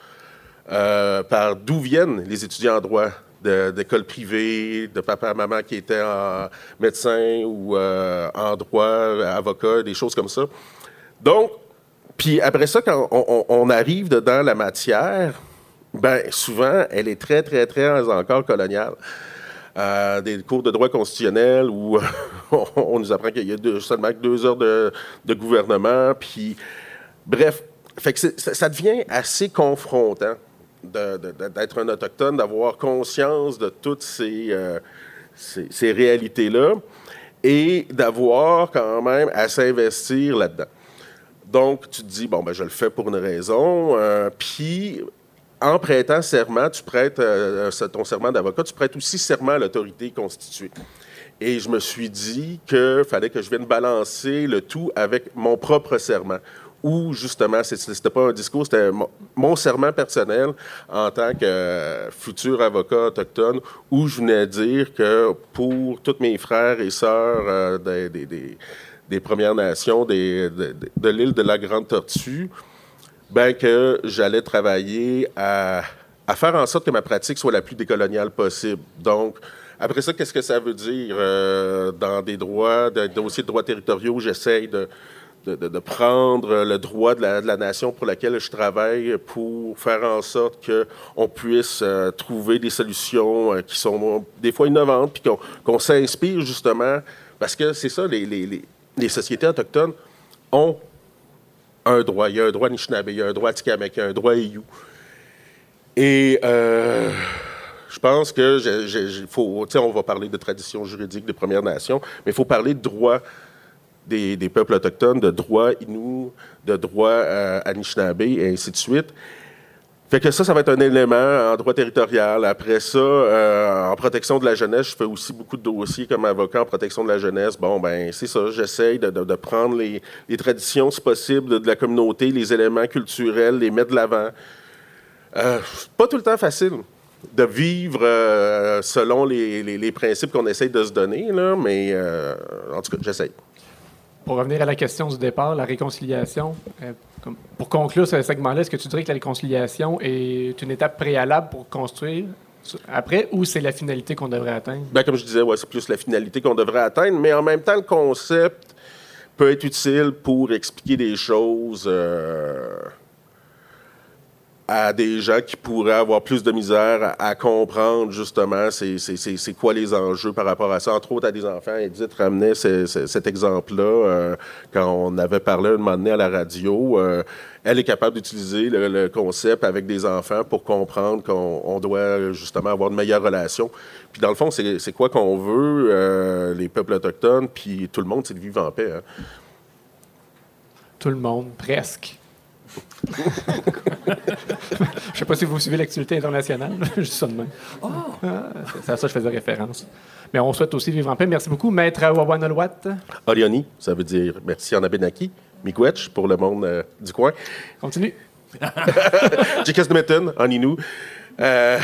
euh, par d'où viennent les étudiants en droit d'écoles privées, de papa, maman qui étaient en médecin ou euh, en droit, avocat, des choses comme ça. Donc, puis après ça, quand on, arrive dedans la matière, ben souvent, elle est très, très, très encore coloniale. Euh, des cours de droit constitutionnel où on, nous apprend qu'il y a deux- seulement deux heures de, gouvernement. Puis, bref, ça, devient assez confrontant d'être un autochtone, d'avoir conscience de toutes ces, euh, ces, ces réalités-là et d'avoir quand même à s'investir là-dedans. Donc, tu te dis, bon, ben, je le fais pour une raison. euh, Puis, en prêtant serment, tu prêtes euh, ton serment d'avocat, tu prêtes aussi serment à l'autorité constituée. Et je me suis dit qu'il fallait que je vienne balancer le tout avec mon propre serment. Où, justement, c'était pas un discours, c'était mon, serment personnel en tant que euh, futur avocat autochtone, où je venais dire que pour tous mes frères et sœurs euh, des, Premières Nations de, l'île de la Grande Tortue, ben que j'allais travailler à, faire en sorte que ma pratique soit la plus décoloniale possible. Donc, après ça, qu'est-ce que ça veut dire? Euh, dans des droits, des dossiers de droits territoriaux, j'essaye de, de, prendre le droit de la, nation pour laquelle je travaille pour faire en sorte qu'on puisse euh, trouver des solutions euh, qui sont des fois innovantes, puis qu'on s'inspire justement, parce que c'est ça, les, sociétés autochtones ont un droit. Il y a un droit Anishinaabe, il y a un droit Atikamek, il y a un droit Iyu. Et euh, je pense que faut, tu sais, on va parler de tradition juridique des Premières Nations, mais il faut parler de droits des, peuples autochtones, de droits Innu, de droits euh, Anishinaabe, et ainsi de suite. Fait que ça, ça va être un élément en droit territorial. Après ça, euh, en protection de la jeunesse, je fais aussi beaucoup de dossiers comme avocat en protection de la jeunesse. Bon, ben c'est ça, j'essaye de, de- prendre les, les traditions, si possible, de, la communauté, les éléments culturels, les mettre de l'avant. Euh, pas tout le temps facile de vivre euh, selon les, les- les principes qu'on essaye de se donner, là, mais euh, en tout cas, j'essaye. Pour revenir à la question du départ, la réconciliation, euh, pour conclure ce segment-là, est-ce que tu dirais que la réconciliation est une étape préalable pour construire après ou c'est la finalité qu'on devrait atteindre? Ben, comme je disais, ouais, c'est plus la finalité qu'on devrait atteindre, mais en même temps, le concept peut être utile pour expliquer des choses euh, à des gens qui pourraient avoir plus de misère à, comprendre justement c'est, quoi les enjeux par rapport à ça. Entre autres, à des enfants, Edith ramenait ce- ce- cet exemple-là euh, quand on avait parlé un moment donné à la radio. euh, elle est capable d'utiliser le, concept avec des enfants pour comprendre qu'on on doit justement avoir une meilleure relation. Puis dans le fond, c'est, c'est quoi qu'on veut, euh, les peuples autochtones, puis tout le monde, c'est de vivre en paix. hein. Tout le monde, presque. Je sais pas si vous suivez l'actualité internationale, je dis ça de même. Ah, c'est à ça que je faisais référence. Mais on souhaite aussi vivre en paix. Merci beaucoup, Maître Wawanolwat. Orioni, ça veut dire merci en Abenaki. Miigwech, pour le monde euh, du coin. Continue. Jikasnemeton, en Innu. Euh,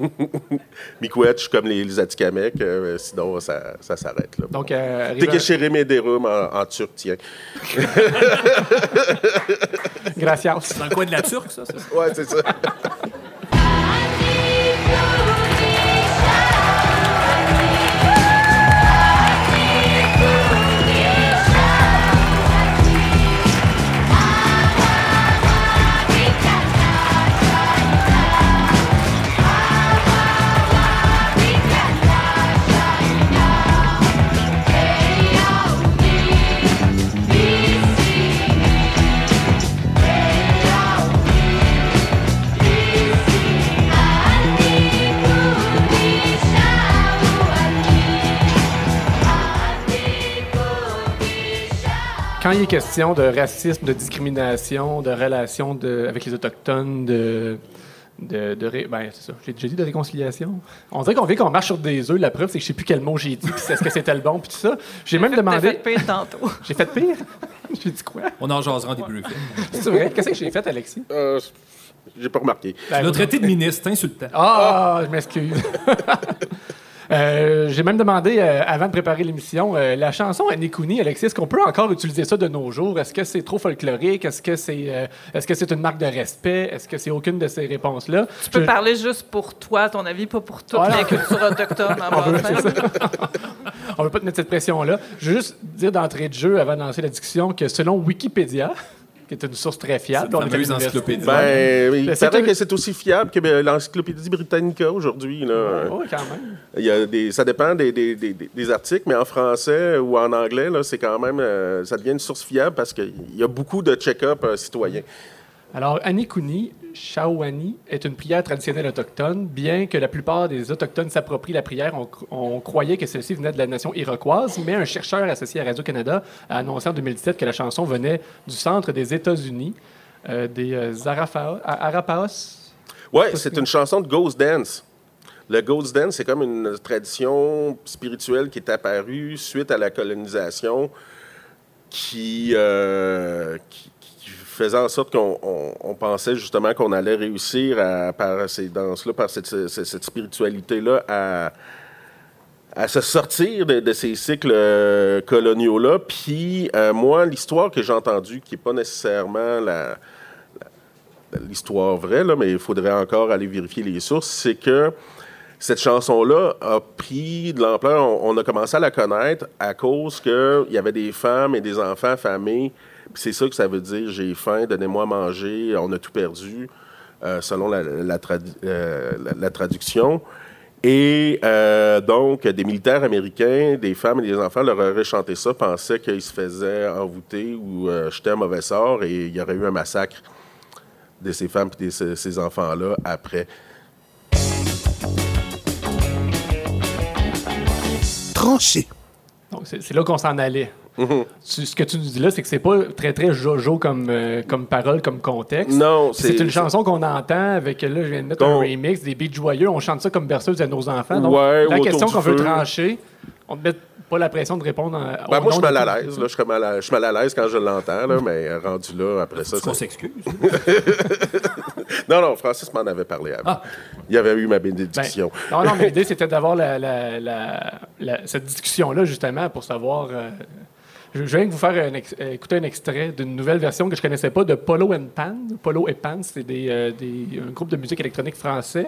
Miigwech, comme les, les Atikamekw. euh, sinon, ça, ça s'arrête. là. Donc, euh, arrivé à- Tekesherim et Derum en, en turc, tiens. Gracias. Dans le coin de la Turque, ça, c'est ça? Ouais, c'est ça. Quand il est question de racisme, de discrimination, de relations de- avec les Autochtones, de. De, de ré- ben, c'est ça. J'ai déjà dit de réconciliation. On dirait qu'on vient qu'on marche sur des œufs. La preuve, c'est que je sais plus quel mot j'ai dit, puis est-ce que c'était le bon, puis tout ça. J'ai même demandé. fait pire tantôt. J'ai fait pire? j'ai dit quoi? On en jasera en début. C'est vrai? Qu'est-ce que j'ai fait, Alexis? Euh, J'ai pas remarqué. Ben, l'as traité de ministre, insultant. Ah, je m'excuse. Euh, J'ai même demandé, euh, avant de préparer l'émission, euh, la chanson Anikuni, Alexis, est-ce qu'on peut encore utiliser ça de nos jours? Est-ce que c'est trop folklorique? Est-ce que c'est est-ce que c'est une marque de respect? Est-ce que c'est aucune de ces réponses-là? Tu peux Je- parler juste pour toi, ton avis, pas pour toute Voilà. la culture autochtone. On ne veut pas te mettre cette pression-là. Je veux juste dire d'entrée de jeu, avant de lancer la discussion, que selon Wikipédia, qui est une source très fiable, on est encyclopédie. Ben, il Ben, c'est paraît que c'est aussi fiable que ben, l'Encyclopédie Britannica aujourd'hui. là. Oui, quand même. Il y a des, ça dépend des, des- des- articles, mais en français ou en anglais, là, c'est quand même, euh, ça devient une source fiable parce qu'il y a beaucoup de check-up euh, citoyens. Alors, Anikuni, Shawani, est une prière traditionnelle autochtone. Bien que la plupart des Autochtones s'approprient la prière, on, cro- on croyait que celle-ci venait de la nation iroquoise, mais un chercheur associé à Radio-Canada a annoncé en 2017 que la chanson venait du centre des États-Unis, euh, des euh, Arapaos. Oui, c'est une chanson de Ghost Dance. Le Ghost Dance, c'est comme une tradition spirituelle qui est apparue suite à la colonisation qui, euh, faisait en sorte qu'on on- on pensait justement qu'on allait réussir à, par ces danses-là, par cette, spiritualité-là, à, se sortir de, ces cycles euh, coloniaux-là. Puis, euh, moi, l'histoire que j'ai entendue, qui n'est pas nécessairement l'histoire vraie, là, mais il faudrait encore aller vérifier les sources, c'est que cette chanson-là a pris de l'ampleur. On, on a commencé à la connaître à cause qu'il y avait des femmes et des enfants affamés. C'est ça que ça veut dire j'ai faim, donnez-moi à manger, on a tout perdu, euh, selon la, la tradu- euh, la- la traduction. Et euh, donc, des militaires américains, des femmes et des enfants leur auraient chanté ça, pensaient qu'ils se faisaient envoûter ou euh, jeter un mauvais sort et il y aurait eu un massacre de ces femmes et de ces, ces enfants-là après. Tranché. Donc, c'est là qu'on s'en allait. Tu- ce que tu nous dis là, c'est que c'est pas très, très jojo comme, euh, comme parole, comme contexte. Non, C'est c'est une chanson qu'on entend avec, là, je viens de mettre un remix, des beats joyeux. On chante ça comme berceuse à nos enfants. Donc, Ouais, ou la question qu'on veut trancher, on ne met pas la pression de répondre en, Ben, au moi, je suis mal à l'aise. là. Je suis mal à, je suis mal à l'aise quand je l'entends, mais rendu là, après ça. Qu'on ça- s'excuse. Non, non, Francis m'en avait parlé avant. Ah. Il avait eu ma Ben, bénédiction. non, non, mais l'idée, c'était d'avoir la, la- la- la- cette discussion-là, justement, pour savoir. euh, je, je viens de vous faire un ex- euh, écouter un extrait d'une nouvelle version que je connaissais pas de Polo and Pan. Polo et Pan, c'est des, euh, des- un groupe de musique électronique français.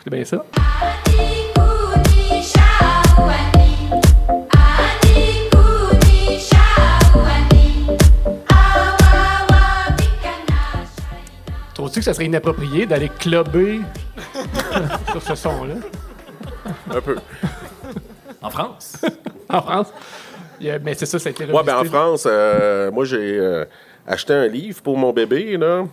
Écoutez bien ça. Trouves-tu que ça serait inapproprié d'aller clubber sur ce son-là? Un peu. En France. en France? Mais c'est ça, ça a été Ouais, ben en. France, euh, moi, j'ai euh, acheté un livre pour mon bébé, là,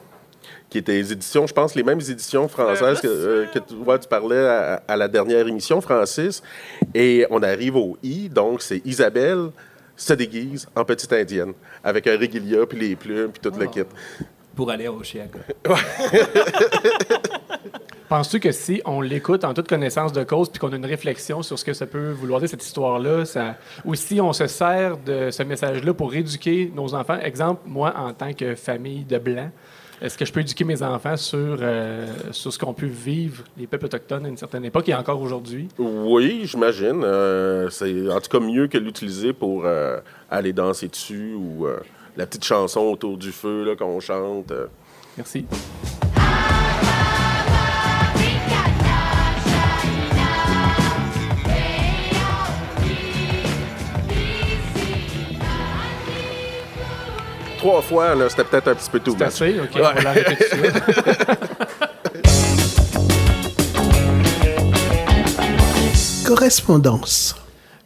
qui était les éditions, je pense, les mêmes éditions françaises que, euh, que tu, ouais, tu parlais à, à la dernière émission, Francis. Et on arrive au I, donc c'est Isabelle se déguise en petite indienne, avec un régulier, puis les plumes, puis tout le kit. Pour aller au Chiaga. Penses-tu que si on l'écoute en toute connaissance de cause puis qu'on a une réflexion sur ce que ça peut vouloir dire, cette histoire-là, ça... ou si on se sert de ce message-là pour éduquer nos enfants, exemple, moi, en tant que famille de Blancs, est-ce que je peux éduquer mes enfants sur, euh, sur ce qu'ont pu vivre les peuples autochtones à une certaine époque et encore aujourd'hui? Oui, j'imagine. Euh, c'est en tout cas mieux que l'utiliser pour euh, aller danser dessus ou la petite chanson autour du feu là, qu'on chante. Merci. Trois fois, là, c'était peut-être un petit peu tout. C'est assez? OK, on va. Correspondance.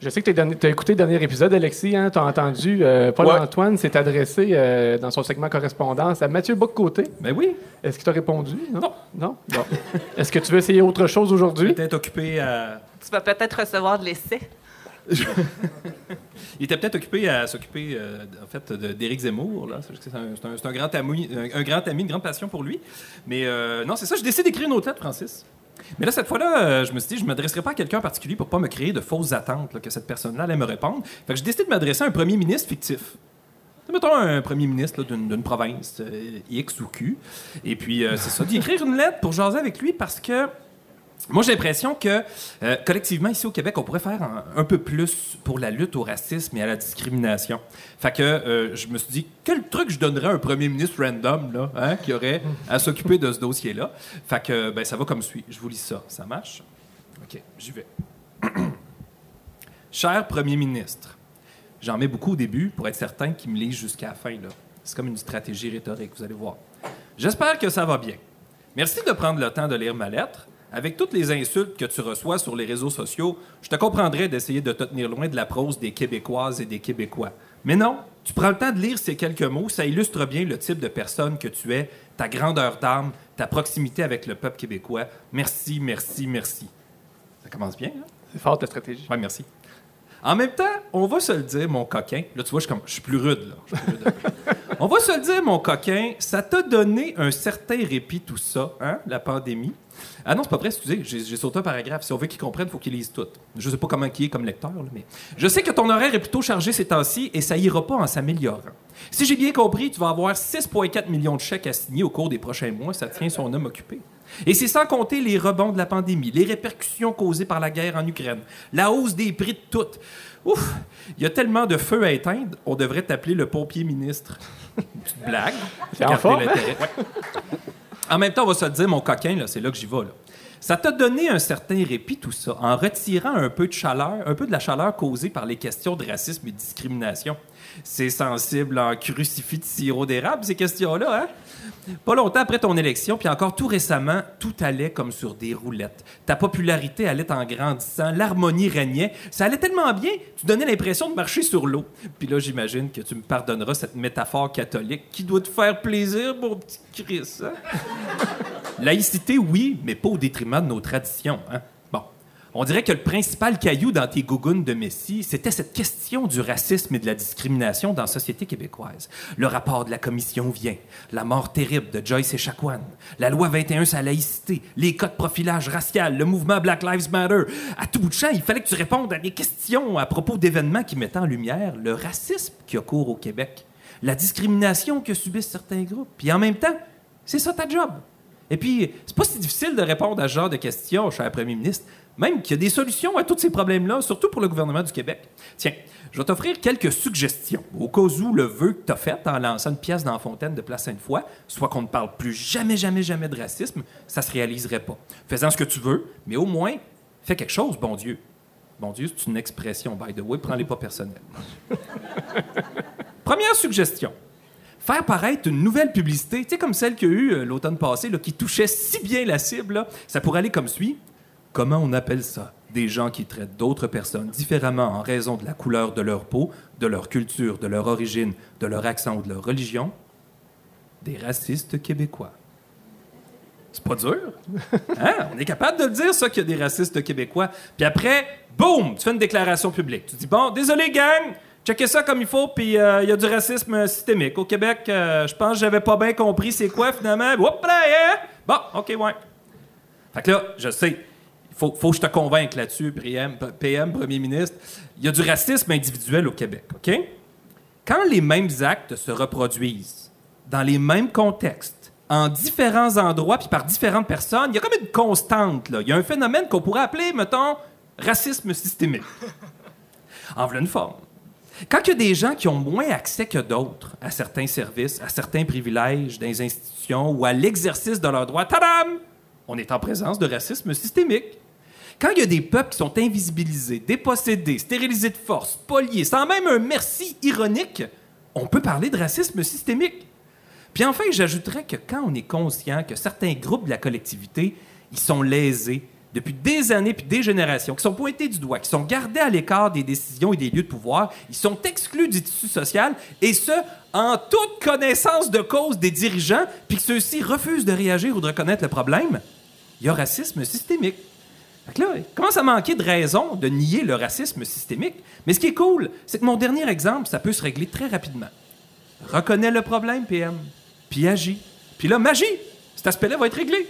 Je sais que tu as écouté le dernier épisode, Alexis. Hein, tu as entendu euh, Paul-Antoine s'est adressé euh, dans son segment correspondance à Mathieu Boccoté. Ben oui. Est-ce qu'il t'a répondu? Non? Non? Bon. Est-ce que tu veux essayer autre chose aujourd'hui? Peut-être occupé à. Tu vas peut-être recevoir de l'essai. Il était peut-être occupé à s'occuper, euh, en fait, d'Éric Zemmour. C'est un, grand ami, une grande passion pour lui. Mais euh, non, c'est ça. Je décide d'écrire une autre lettre, Francis. Mais là, cette fois-là, euh, je me suis dit, je ne m'adresserai pas à quelqu'un en particulier pour pas me créer de fausses attentes que cette personne-là allait me répondre. Fait que je décide de m'adresser à un premier ministre fictif. Mettons un premier ministre d'une province euh, X ou Q. Et puis, c'est ça, d'y écrire une lettre pour jaser avec lui parce que moi, j'ai l'impression que euh, collectivement, ici au Québec, on pourrait faire un, peu plus pour la lutte au racisme et à la discrimination. Fait que euh, je me suis dit, quel truc je donnerais à un premier ministre random là, hein, qui aurait à s'occuper de ce dossier-là? Fait que ben, ça va comme suit. Je vous lis ça. Ça marche? OK, j'y vais. Cher premier ministre, j'en mets beaucoup au début pour être certain qu'il me lise jusqu'à la fin. C'est comme une stratégie rhétorique, vous allez voir. J'espère que ça va bien. Merci de prendre le temps de lire ma lettre. Avec toutes les insultes que tu reçois sur les réseaux sociaux, je te comprendrais d'essayer de te tenir loin de la prose des Québécoises et des Québécois. Mais non, tu prends le temps de lire ces quelques mots, ça illustre bien le type de personne que tu es, ta grandeur d'âme, ta proximité avec le peuple québécois. Merci, merci, merci. Ça commence bien, hein? C'est fort ta stratégie. Ouais, merci. En même temps, on va se le dire, mon coquin. Là, tu vois, je suis, comme, je suis plus rude, là. Je suis plus rude on va se le dire, mon coquin, ça t'a donné un certain répit, tout ça, hein, la pandémie? Ah non, c'est pas vrai, excusez, j'ai, sauté un paragraphe. Si on veut qu'ils comprennent, il faut qu'ils lisent tout. Je sais pas comment qui est comme lecteur, là, mais je sais que ton horaire est plutôt chargé ces temps-ci et ça ira pas en s'améliorant. Si j'ai bien compris, tu vas avoir 6,4 millions de chèques à signer au cours des prochains mois. Ça tient son homme occupé. Et c'est sans compter les rebonds de la pandémie, les répercussions causées par la guerre en Ukraine, la hausse des prix de tout. Ouf! Il y a tellement de feux à éteindre, on devrait t'appeler le pompier ministre. Une petite blague. C'est en Gardez forme, hein? l'intérêt. Ouais. En même temps, on va se dire, mon coquin, c'est là que j'y vais. Ça t'a donné un certain répit, tout ça, en retirant un peu de chaleur, un peu de la chaleur causée par les questions de racisme et de discrimination. C'est sensible en crucifix de sirop d'érable, ces questions-là, hein? Pas longtemps après ton élection, puis encore tout récemment, tout allait comme sur des roulettes. Ta popularité allait en grandissant, l'harmonie régnait. Ça allait tellement bien, tu donnais l'impression de marcher sur l'eau. Puis là, j'imagine que tu me pardonneras cette métaphore catholique qui doit te faire plaisir, mon petit Chris. hein? Laïcité, oui, mais pas au détriment de nos traditions. Hein? On dirait que le principal caillou dans tes gougounes de Messie, c'était cette question du racisme et de la discrimination dans la société québécoise. Le rapport de la commission vient, la mort terrible de Joyce et Chacoan, la loi 21 sur la laïcité, les cas de profilage racial, le mouvement Black Lives Matter. À tout bout de champ, il fallait que tu répondes à des questions à propos d'événements qui mettaient en lumière le racisme qui a au Québec, la discrimination que subissent certains groupes. Puis en même temps, c'est ça ta job. Et puis, c'est pas si difficile de répondre à ce genre de questions, cher premier ministre, même qu'il y a des solutions à tous ces problèmes-là, surtout pour le gouvernement du Québec. Tiens, je vais t'offrir quelques suggestions, au cas où le vœu que tu as fait en lançant une pièce dans la fontaine de Place Sainte-Foy, soit qu'on ne parle plus jamais, jamais, jamais de racisme, ça se réaliserait pas. Fais-en ce que tu veux, mais au moins, fais quelque chose, bon Dieu. Bon Dieu, c'est une expression, by the way, prends-les pas personnels. Première suggestion faire paraître une nouvelle publicité, tu comme celle qu'il y a eu euh, l'automne passé, là, qui touchait si bien la cible, ça pourrait aller comme suit. Comment on appelle ça? Des gens qui traitent d'autres personnes différemment en raison de la couleur de leur peau, de leur culture, de leur origine, de leur accent ou de leur religion? Des racistes québécois. C'est pas dur? Hein? On est capable de le dire, ça, qu'il y a des racistes québécois. Puis après, boum, tu fais une déclaration publique. Tu dis, bon, désolé, gang, checkez ça comme il faut, puis euh, il y a du racisme systémique. Au Québec, euh, je pense que j'avais pas bien compris c'est quoi, finalement. Hop là, hein? Bon, OK, ouais. Fait que là, je sais, faut, faut que je te convainque là-dessus, PM, PM, Premier ministre. Il y a du racisme individuel au Québec, OK? Quand les mêmes actes se reproduisent dans les mêmes contextes, en différents endroits puis par différentes personnes, il y a comme une constante. Là. Il y a un phénomène qu'on pourrait appeler, mettons, racisme systémique. En voilà une forme. Quand il y a des gens qui ont moins accès que d'autres à certains services, à certains privilèges dans les institutions ou à l'exercice de leurs droits, tadam! On est en présence de racisme systémique. Quand il y a des peuples qui sont invisibilisés, dépossédés, stérilisés de force, spoliés, sans même un merci ironique, on peut parler de racisme systémique. Puis enfin, j'ajouterais que quand on est conscient que certains groupes de la collectivité, ils sont lésés depuis des années puis des générations, qui sont pointés du doigt, qui sont gardés à l'écart des décisions et des lieux de pouvoir, ils sont exclus du tissu social, et ce, en toute connaissance de cause des dirigeants, puis que ceux-ci refusent de réagir ou de reconnaître le problème, il y a racisme systémique. Fait que là, il commence à manquer de raison de nier le racisme systémique. Mais ce qui est cool, c'est que mon dernier exemple, ça peut se régler très rapidement. Reconnais le problème, PM, puis agis. Puis là, magie, cet aspect-là va être réglé.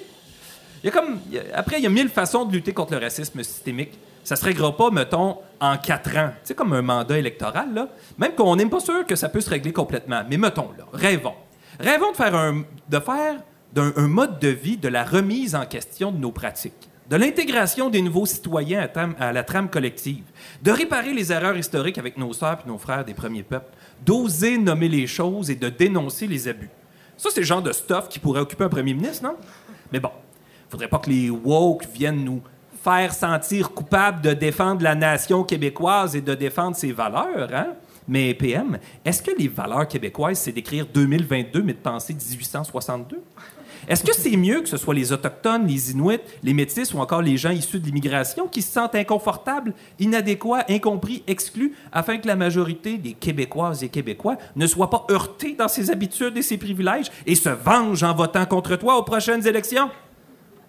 Il y a comme, après, il y a mille façons de lutter contre le racisme systémique. Ça se réglera pas, mettons, en quatre ans. C'est comme un mandat électoral, là. Même qu'on n'est pas sûr que ça peut se régler complètement. Mais mettons, là, rêvons. Rêvons de faire un, de faire mode de vie de la remise en question de nos pratiques, de l'intégration des nouveaux citoyens à, la trame collective, de réparer les erreurs historiques avec nos sœurs et nos frères des premiers peuples, d'oser nommer les choses et de dénoncer les abus. Ça, c'est le genre de stuff qui pourrait occuper un premier ministre, non? Mais bon, faudrait pas que les woke viennent nous faire sentir coupables de défendre la nation québécoise et de défendre ses valeurs, hein? Mais PM, est-ce que les valeurs québécoises, c'est d'écrire 2022 mais de penser 1862? Est-ce que c'est mieux que ce soit les Autochtones, les Inuits, les Métis ou encore les gens issus de l'immigration qui se sentent inconfortables, inadéquats, incompris, exclus, afin que la majorité des Québécoises et Québécois ne soient pas heurtés dans ses habitudes et ses privilèges et se vengent en votant contre toi aux prochaines élections?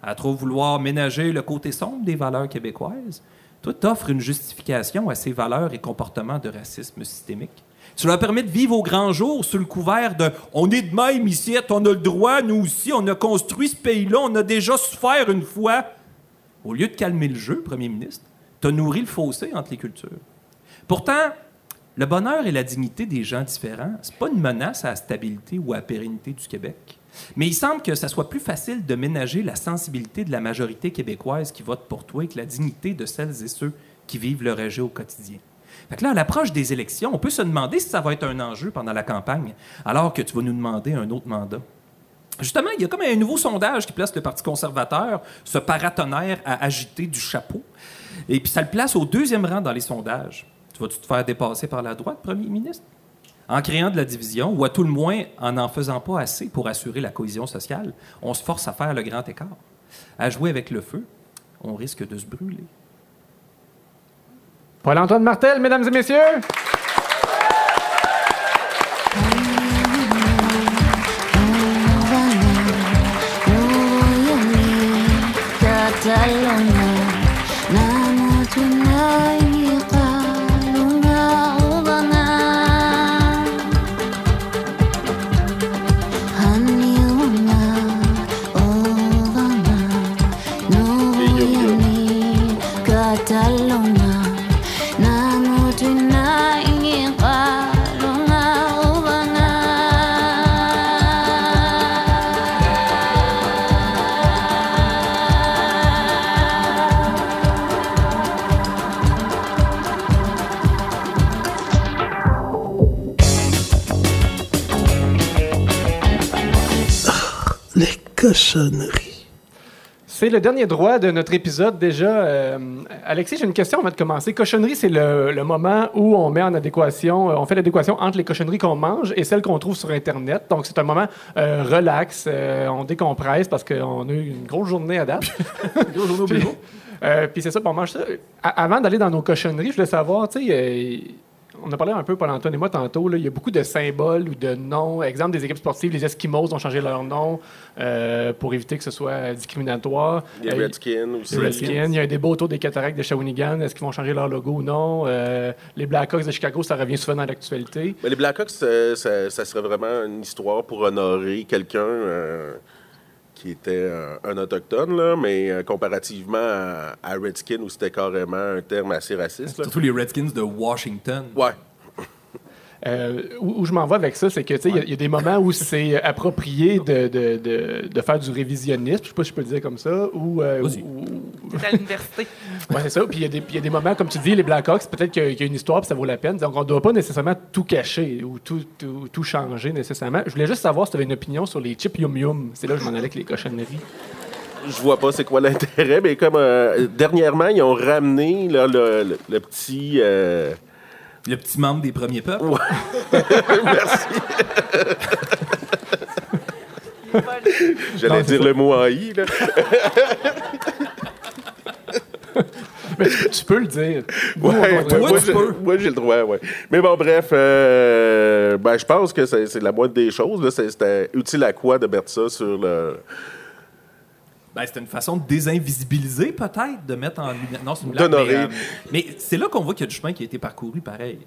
À trop vouloir ménager le côté sombre des valeurs québécoises, toi, t'offres une justification à ces valeurs et comportements de racisme systémique. Tu leur permets de vivre au grand jour sous le couvert de On est de même ici, on a le droit, nous aussi, on a construit ce pays-là, on a déjà souffert une fois. Au lieu de calmer le jeu, premier ministre, t'as nourri le fossé entre les cultures. Pourtant, le bonheur et la dignité des gens différents, c'est pas une menace à la stabilité ou à la pérennité du Québec. Mais il semble que ça soit plus facile de ménager la sensibilité de la majorité québécoise qui vote pour toi que la dignité de celles et ceux qui vivent le rejet au quotidien. Fait que là, à l'approche des élections, on peut se demander si ça va être un enjeu pendant la campagne, alors que tu vas nous demander un autre mandat. Justement, il y a comme un nouveau sondage qui place le Parti conservateur, ce paratonnerre à agiter du chapeau. Et puis ça le place au deuxième rang dans les sondages. Tu vas-tu te faire dépasser par la droite, Premier ministre? En créant de la division, ou à tout le moins en n'en faisant pas assez pour assurer la cohésion sociale, on se force à faire le grand écart. À jouer avec le feu, on risque de se brûler. Paul-Antoine Martel, mesdames et messieurs. Les cochonneries. C'est le dernier droit de notre épisode déjà. Euh, Alexis, j'ai une question avant de commencer. Cochonnerie, c'est le, le moment où on met en adéquation, euh, on fait l'adéquation entre les cochonneries qu'on mange et celles qu'on trouve sur Internet. Donc, c'est un moment euh, relax, euh, on décompresse parce qu'on a eu une grosse journée à date. grosse journée au bureau. Euh, Puis c'est ça, on mange ça. Avant d'aller dans nos cochonneries, je voulais savoir, tu sais, euh, on a parlé un peu, Paul-Antoine et moi, tantôt, là, il y a beaucoup de symboles ou de noms. Exemple, des équipes sportives, les Eskimos ont changé leur nom euh, pour éviter que ce soit discriminatoire. Les Euh, Redskins aussi. les Redskins. Il y a un débat autour des cataractes de Shawinigan. Est-ce qu'ils vont changer leur logo ou non? Euh, les Blackhawks de Chicago, ça revient souvent dans l'actualité. Les Blackhawks, ça, ça serait vraiment une histoire pour honorer quelqu'un qui était euh, un autochtone, là, mais euh, comparativement à, à Redskin, où c'était carrément un terme assez raciste. Surtout les Redskins de Washington. Ouais. Euh, où, où je m'en vais avec ça, c'est que tu sais, il y a- il y, a des moments où c'est approprié de, de, de, de faire du révisionnisme, je sais pas si je peux le dire comme ça, ou, euh, C'est à l'université. Ouais, c'est ça. Puis il y, a des- puis il y a des moments, comme tu dis, les Blackhawks, peut-être qu'il y, a- qu'il y a une histoire, puis ça vaut la peine. Donc, on ne doit pas nécessairement tout cacher ou tout, tout, tout changer nécessairement. Je voulais juste savoir si tu avais une opinion sur les chips yum yum. C'est là que je m'en allais avec les cochonneries. Je vois pas c'est quoi l'intérêt, mais comme euh, dernièrement, ils ont ramené là, le, le- le petit. euh, Le petit membre des premiers peuples. Merci. J'allais dire le mot en i. Là. Mais tu, peux le dire. Nous, Ouais, toi, moi, tu j'ai- peux. moi, j'ai le droit, ouais. Mais bon, bref, euh, ben, je pense que c'est la moindre des choses. C'était utile à quoi de mettre ça sur le. Ben, c'était une façon de désinvisibiliser, peut-être, de mettre en lumière. Non, c'est une blague, Mais, euh, mais c'est là qu'on voit qu'il y a du chemin qui a été parcouru pareil.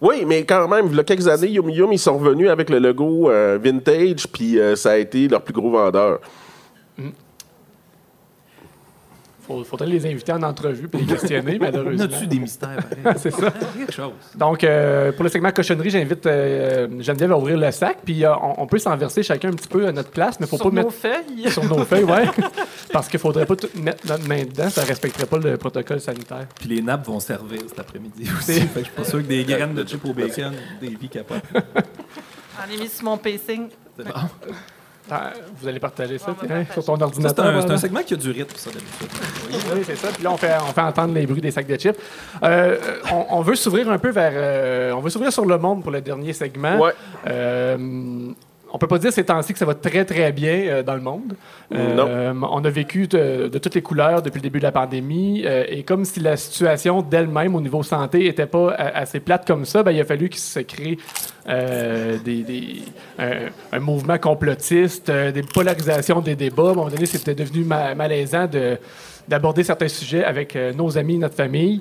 Oui, mais quand même, il y a quelques années, Yum Yum, ils sont revenus avec le logo euh, vintage, puis euh, ça a été leur plus gros vendeur. Faut- faudrait les inviter en entrevue et les questionner, On malheureusement. a-tu des mystères? C'est ça. Quelque chose. Donc, euh, pour le segment cochonnerie, j'invite euh, Geneviève à ouvrir le sac. Puis, euh, on, on peut s'en verser chacun un petit peu à notre place, mais faut Sur pas nos mettre feuilles. sur nos feuilles, ouais. Parce qu'il faudrait pas tout mettre notre main dedans, ça respecterait pas le protocole sanitaire. Puis les nappes vont servir cet après-midi aussi. fait que je suis pas sûr que des graines de chip au bacon, des vies capotes. J'en ai mis sur mon pacing. C'est bon. Vous allez partager ça partager. sur ton c'est ordinateur. un, c'est voilà. un segment qui a du rythme, ça, d'habitude. Oui, c'est ça. Puis là, on fait, on fait entendre les bruits des sacs de chips. Euh, on, on veut s'ouvrir un peu vers. euh, on veut s'ouvrir sur le monde pour le dernier segment. Ouais. Euh, on peut pas dire ces temps-ci que ça va très, très bien euh, dans le monde. Euh, on a vécu de, de toutes les couleurs depuis le début de la pandémie. euh, et comme si la situation d'elle-même au niveau santé était pas assez plate comme ça, ben, il a fallu qu'il se crée des, des- un, mouvement complotiste, des polarisations des débats. À un moment donné, c'était devenu ma- malaisant de d'aborder certains sujets avec euh, nos amis, notre famille,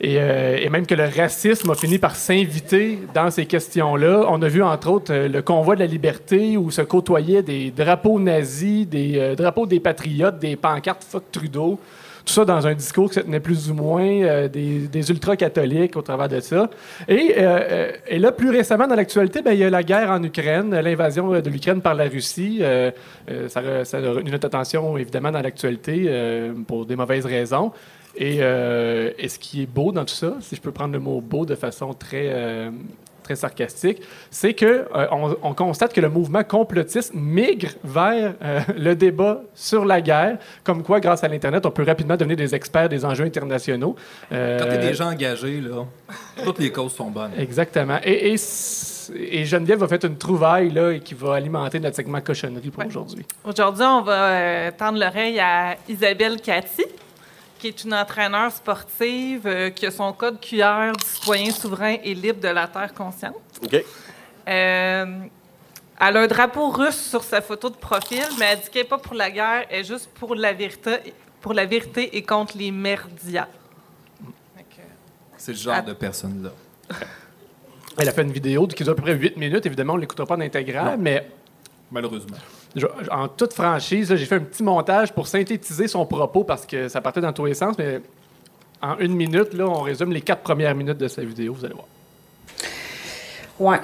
et, euh, et même que le racisme a fini par s'inviter dans ces questions-là. On a vu, entre autres, euh, le convoi de la liberté où se côtoyaient des drapeaux nazis, des drapeaux des patriotes, des pancartes « fuck Trudeau », tout ça dans un discours qui se tenait plus ou moins euh, des, ultra-catholiques au travers de ça. Et, euh, euh, là, plus récemment, dans l'actualité, ben, il y a la guerre en Ukraine, l'invasion de l'Ukraine par la Russie. Ça, a- retenu notre attention, évidemment, dans l'actualité, pour des mauvaises raisons. Et, et ce qui est beau dans tout ça, si je peux prendre le mot beau de façon très, très sarcastique, c'est que euh, on, on constate que le mouvement complotiste migre vers euh, le débat sur la guerre, comme quoi, grâce à l'Internet, on peut rapidement devenir des experts des enjeux internationaux. Euh, Quand t'es des gens engagés, là, toutes les causes sont bonnes. Exactement. Et, et, c- et Geneviève va faire une trouvaille là, et qui va alimenter notre segment cochonnerie pour aujourd'hui. Aujourd'hui, on va euh, tendre l'oreille à Isabelle Cathy, qui est une entraîneur sportive euh, qui a son code QR du citoyen souverain et libre de la terre consciente. OK? Euh, elle a un drapeau russe sur sa photo de profil, mais elle dit qu'elle n'est pas pour la guerre, elle est juste pour la vérité, pour la vérité et contre les merdias. C'est le genre de personne-là. Elle a fait une vidéo qui dure à peu près 8 minutes. Évidemment, on ne l'écoutera pas en intégral, mais Malheureusement. En toute franchise, j'ai fait un petit montage pour synthétiser son propos parce que ça partait dans tous les sens, mais en une minute, là, on résume les quatre premières minutes de sa vidéo, vous allez voir. Ouais.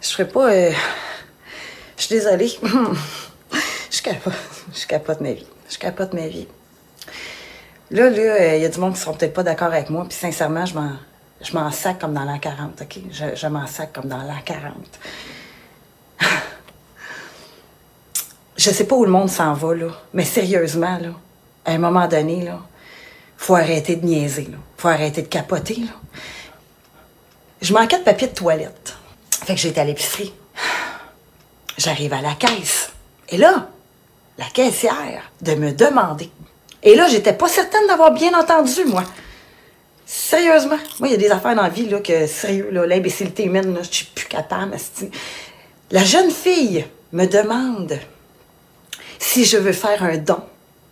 Je ferais pas. euh, Je suis désolée. Je capote. Je capote ma vie. Je capote ma vie. Là, là, il y a du monde qui seront peut-être pas d'accord avec moi, puis sincèrement, je m'en. Je m'en sac comme dans l'an 40, OK? Je, je m'en sac comme dans l'an 40. je sais pas où le monde s'en va, mais sérieusement, là, à un moment donné, là, faut arrêter de niaiser, là. Faut arrêter de capoter. Je manquais de papier de toilette. Fait que été à l'épicerie. J'arrive à la caisse. Et là, la caissière de me demander. Et là, j'étais pas certaine d'avoir bien entendu, moi. Sérieusement. Moi, il y a des affaires dans la vie, là, que, sérieux, l'imbécilité humaine, là, je suis plus capable, asti. La jeune fille me demande si je veux faire un don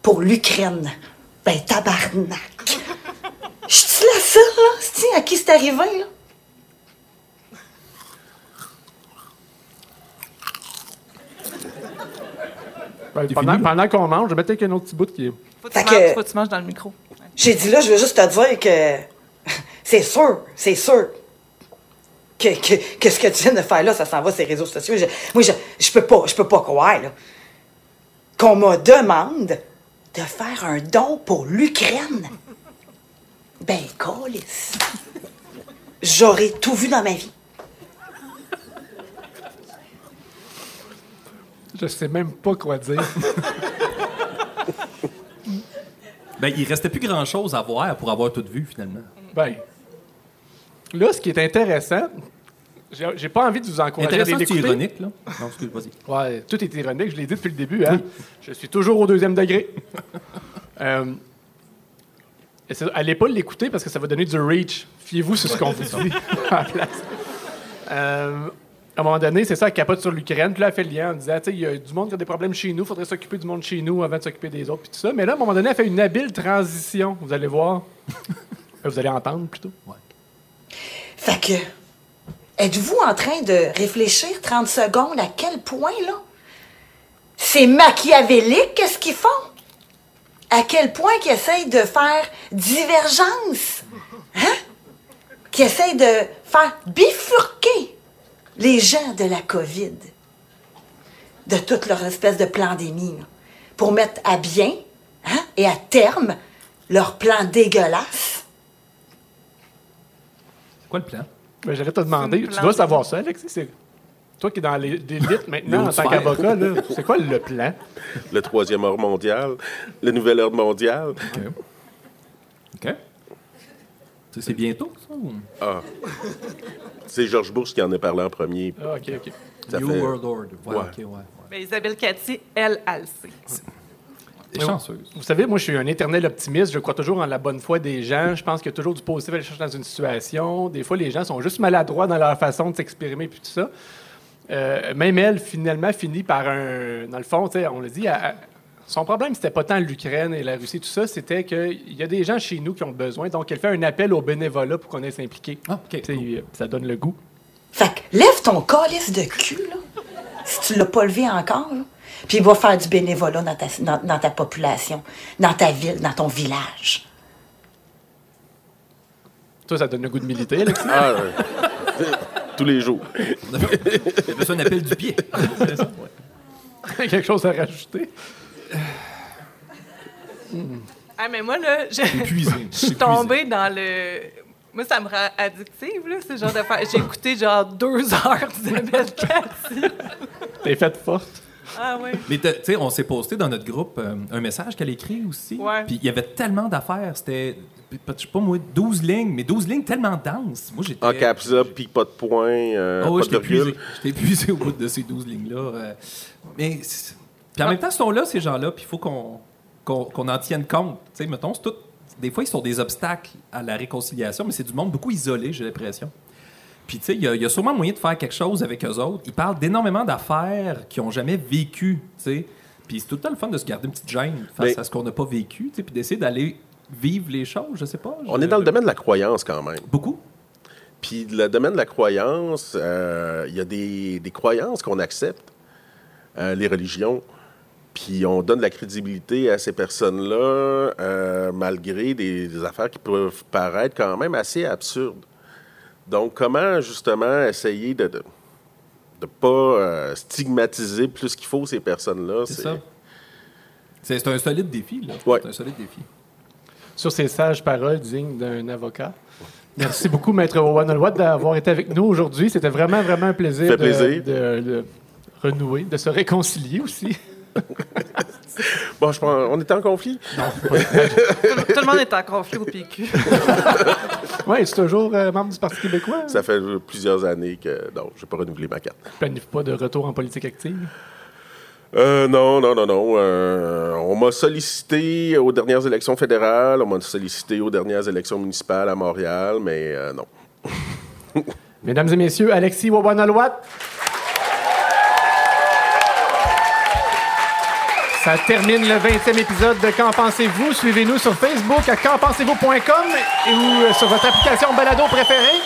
pour l'Ukraine. Ben, tabarnak. Je suis la seule, là, asti, à qui c'est arrivé, là? Ben, pendant pendant qu'on mange, je vais mettre un autre petit bout qui est. Faut que, tu manges, faut que tu manges dans le micro. J'ai dit là, je veux juste te dire que c'est sûr, c'est sûr que, que, que ce que tu viens de faire là, ça s'en va sur les réseaux sociaux. Je- moi, je, je peux pas, je peux pas croire là, qu'on me demande de faire un don pour l'Ukraine. Ben, colis. J'aurais tout vu dans ma vie. Je sais même pas quoi dire. Ben, il restait plus grand-chose à voir pour avoir tout vu, finalement. ben, là, ce qui est intéressant, j'ai pas envie de vous encourager à c'est l'écouter. ironique, là. Non, excuse, vas-y. Ouais, tout est ironique, je l'ai dit depuis le début. Hein? Je suis toujours au deuxième degré. euh, allez pas l'écouter parce que ça va donner du reach. Fiez-vous sur ce qu'on vous dit à la place. Euh, à un moment donné, c'est ça, elle capote sur l'Ukraine. Puis là, elle fait le lien en disant, tu sais, il y a du monde qui a des problèmes chez nous, il faudrait s'occuper du monde chez nous avant de s'occuper des autres, puis tout ça. Mais là, à un moment donné, elle fait une habile transition. Vous allez voir. vous allez entendre plutôt. Fait que, êtes-vous en train de réfléchir 30 secondes à quel point, là, c'est machiavélique, qu'est-ce qu'ils font? À quel point qu'ils essayent de faire divergence? Hein? Qu'ils essayent de faire bifurquer les gens de la COVID, de toute leur espèce de pandémie, pour mettre à bien hein, et à terme leur plan dégueulasse. C'est quoi le plan? Ben, J'allais te demander, tu dois savoir ça, Alexis. C'est toi qui es dans les- l'élite maintenant en tant qu'avocat. là. C'est quoi le plan? Le troisième ordre mondial, le nouvel ordre mondial. OK. Ça, C'est bientôt, ça? ou- Ah. C'est George Bush qui en a parlé en premier. Ah, OK, OK. Ça New fait- World Order. Ouais, Ouais. OK, ouais. ouais. Ben, Isabelle Cathy, elle, elle le sait. T'es chanceuse. Vous savez, moi, je suis un éternel optimiste. Je crois toujours en la bonne foi des gens. Je pense qu'il y a toujours du positif à aller chercher dans une situation. Des fois, les gens sont juste maladroits dans leur façon de s'exprimer puis tout ça. Euh, même elle, finalement, finit par un... Dans le fond, tu sais, on l'a dit, elle- elle- son problème, c'était pas tant l'Ukraine et la Russie, tout ça, c'était qu'il y a des gens chez nous qui ont besoin. Donc, elle fait un appel au bénévolat pour qu'on aille s'impliquer. Ah, Ça donne le goût. Fait que lève ton calice de cul, là, si tu l'as pas levé encore, là, puis va faire du bénévolat dans ta, dans, dans ta population, dans ta ville, dans ton village. Toi, ça donne le goût de militer, Alexis? Ah, ouais. Tous les jours. Il y a un appel du pied. Ça, ouais. quelque chose à rajouter? Ah, mais moi, là, je, suis tombée dans le. Moi, ça me rend addictive, là, ce genre d'affaires. J'ai écouté genre deux heures d'Isabelle Cathy. T'es faite forte? Ah oui. Mais tu sais, on s'est posté dans notre groupe euh, un message qu'elle écrit aussi. Ouais. Puis il y avait tellement d'affaires. C'était, je sais pas moi, 12 lignes, mais 12 lignes tellement denses. Moi, j'étais. En caps up, puis pas de point, euh, Ah oui, pas de j'étais épuisé. virgule. J'étais épuisé au bout de ces 12 lignes-là. euh. Mais. Puis en même temps, ils sont là, ces gens-là, puis il faut qu'on, qu'on, qu'on en tienne compte. Tu sais, mettons, c'est tout. Des fois, ils sont des obstacles à la réconciliation, mais c'est du monde beaucoup isolé, j'ai l'impression. Puis, tu sais, il y, a- il y a sûrement moyen de faire quelque chose avec eux autres. Ils parlent d'énormément d'affaires qu'ils n'ont jamais vécues, tu sais. Puis c'est tout le temps le fun de se garder une petite gêne face Mais- à ce qu'on n'a pas vécu, tu sais, puis d'essayer d'aller vivre les choses, je sais pas. On est dans le domaine de la croyance quand même. Beaucoup. Puis le domaine de la croyance, euh, il y a des, des croyances qu'on accepte, euh, les religions, puis on donne de la crédibilité à ces personnes-là, euh, malgré des, des affaires qui peuvent paraître quand même assez absurdes. Donc, comment justement essayer de ne de, de pas euh, stigmatiser plus qu'il faut ces personnes-là? C'est ça. C'est un solide défi, là. Ouais. C'est un solide défi. Sur ces sages paroles dignes d'un avocat. Merci beaucoup, Maître Owen d'avoir été avec nous aujourd'hui. C'était vraiment, vraiment un plaisir, Fait de, plaisir. de- de renouer, de se réconcilier aussi. Bon, je pense, on est en conflit? Tout, tout le monde est en conflit au PQ. Oui, c'est toujours euh, membre du Parti québécois? Ça fait euh, plusieurs années que... Non, je n'ai pas renouvelé ma carte. planifie pas de retour en politique active? Euh, non, non, non, non. Euh, on m'a sollicité aux dernières élections fédérales, on m'a sollicité aux dernières élections municipales à Montréal, mais euh, non. Mesdames et messieurs, Alexis Wawanalwat. Ça termine le 20e épisode de Qu'en pensez-vous? Suivez-nous sur Facebook à qu'enpensez-vous.com ou euh, sur votre application balado préférée.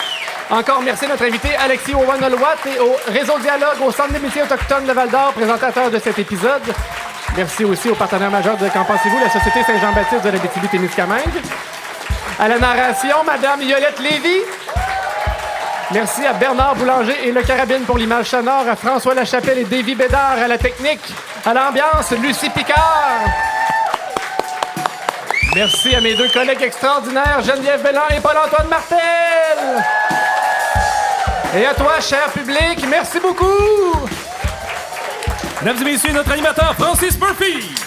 Encore merci à notre invité Alexis Wawanalwat et au Réseau Dialogue au Centre des métiers autochtones de Val-d'Or, présentateur de cet épisode. Merci aussi au partenaire majeur de Qu'en pensez-vous, la Société Saint-Jean-Baptiste de la témiscamingue À la narration, Madame Yolette Lévy. Merci à Bernard Boulanger et Le Carabine pour l'image sonore, à François Lachapelle et Davy Bédard à la technique, à l'ambiance, Lucie Picard. Merci à mes deux collègues extraordinaires, Geneviève Belland et Paul-Antoine Martel. Et à toi, cher public, merci beaucoup. Mesdames et messieurs, notre animateur Francis Murphy.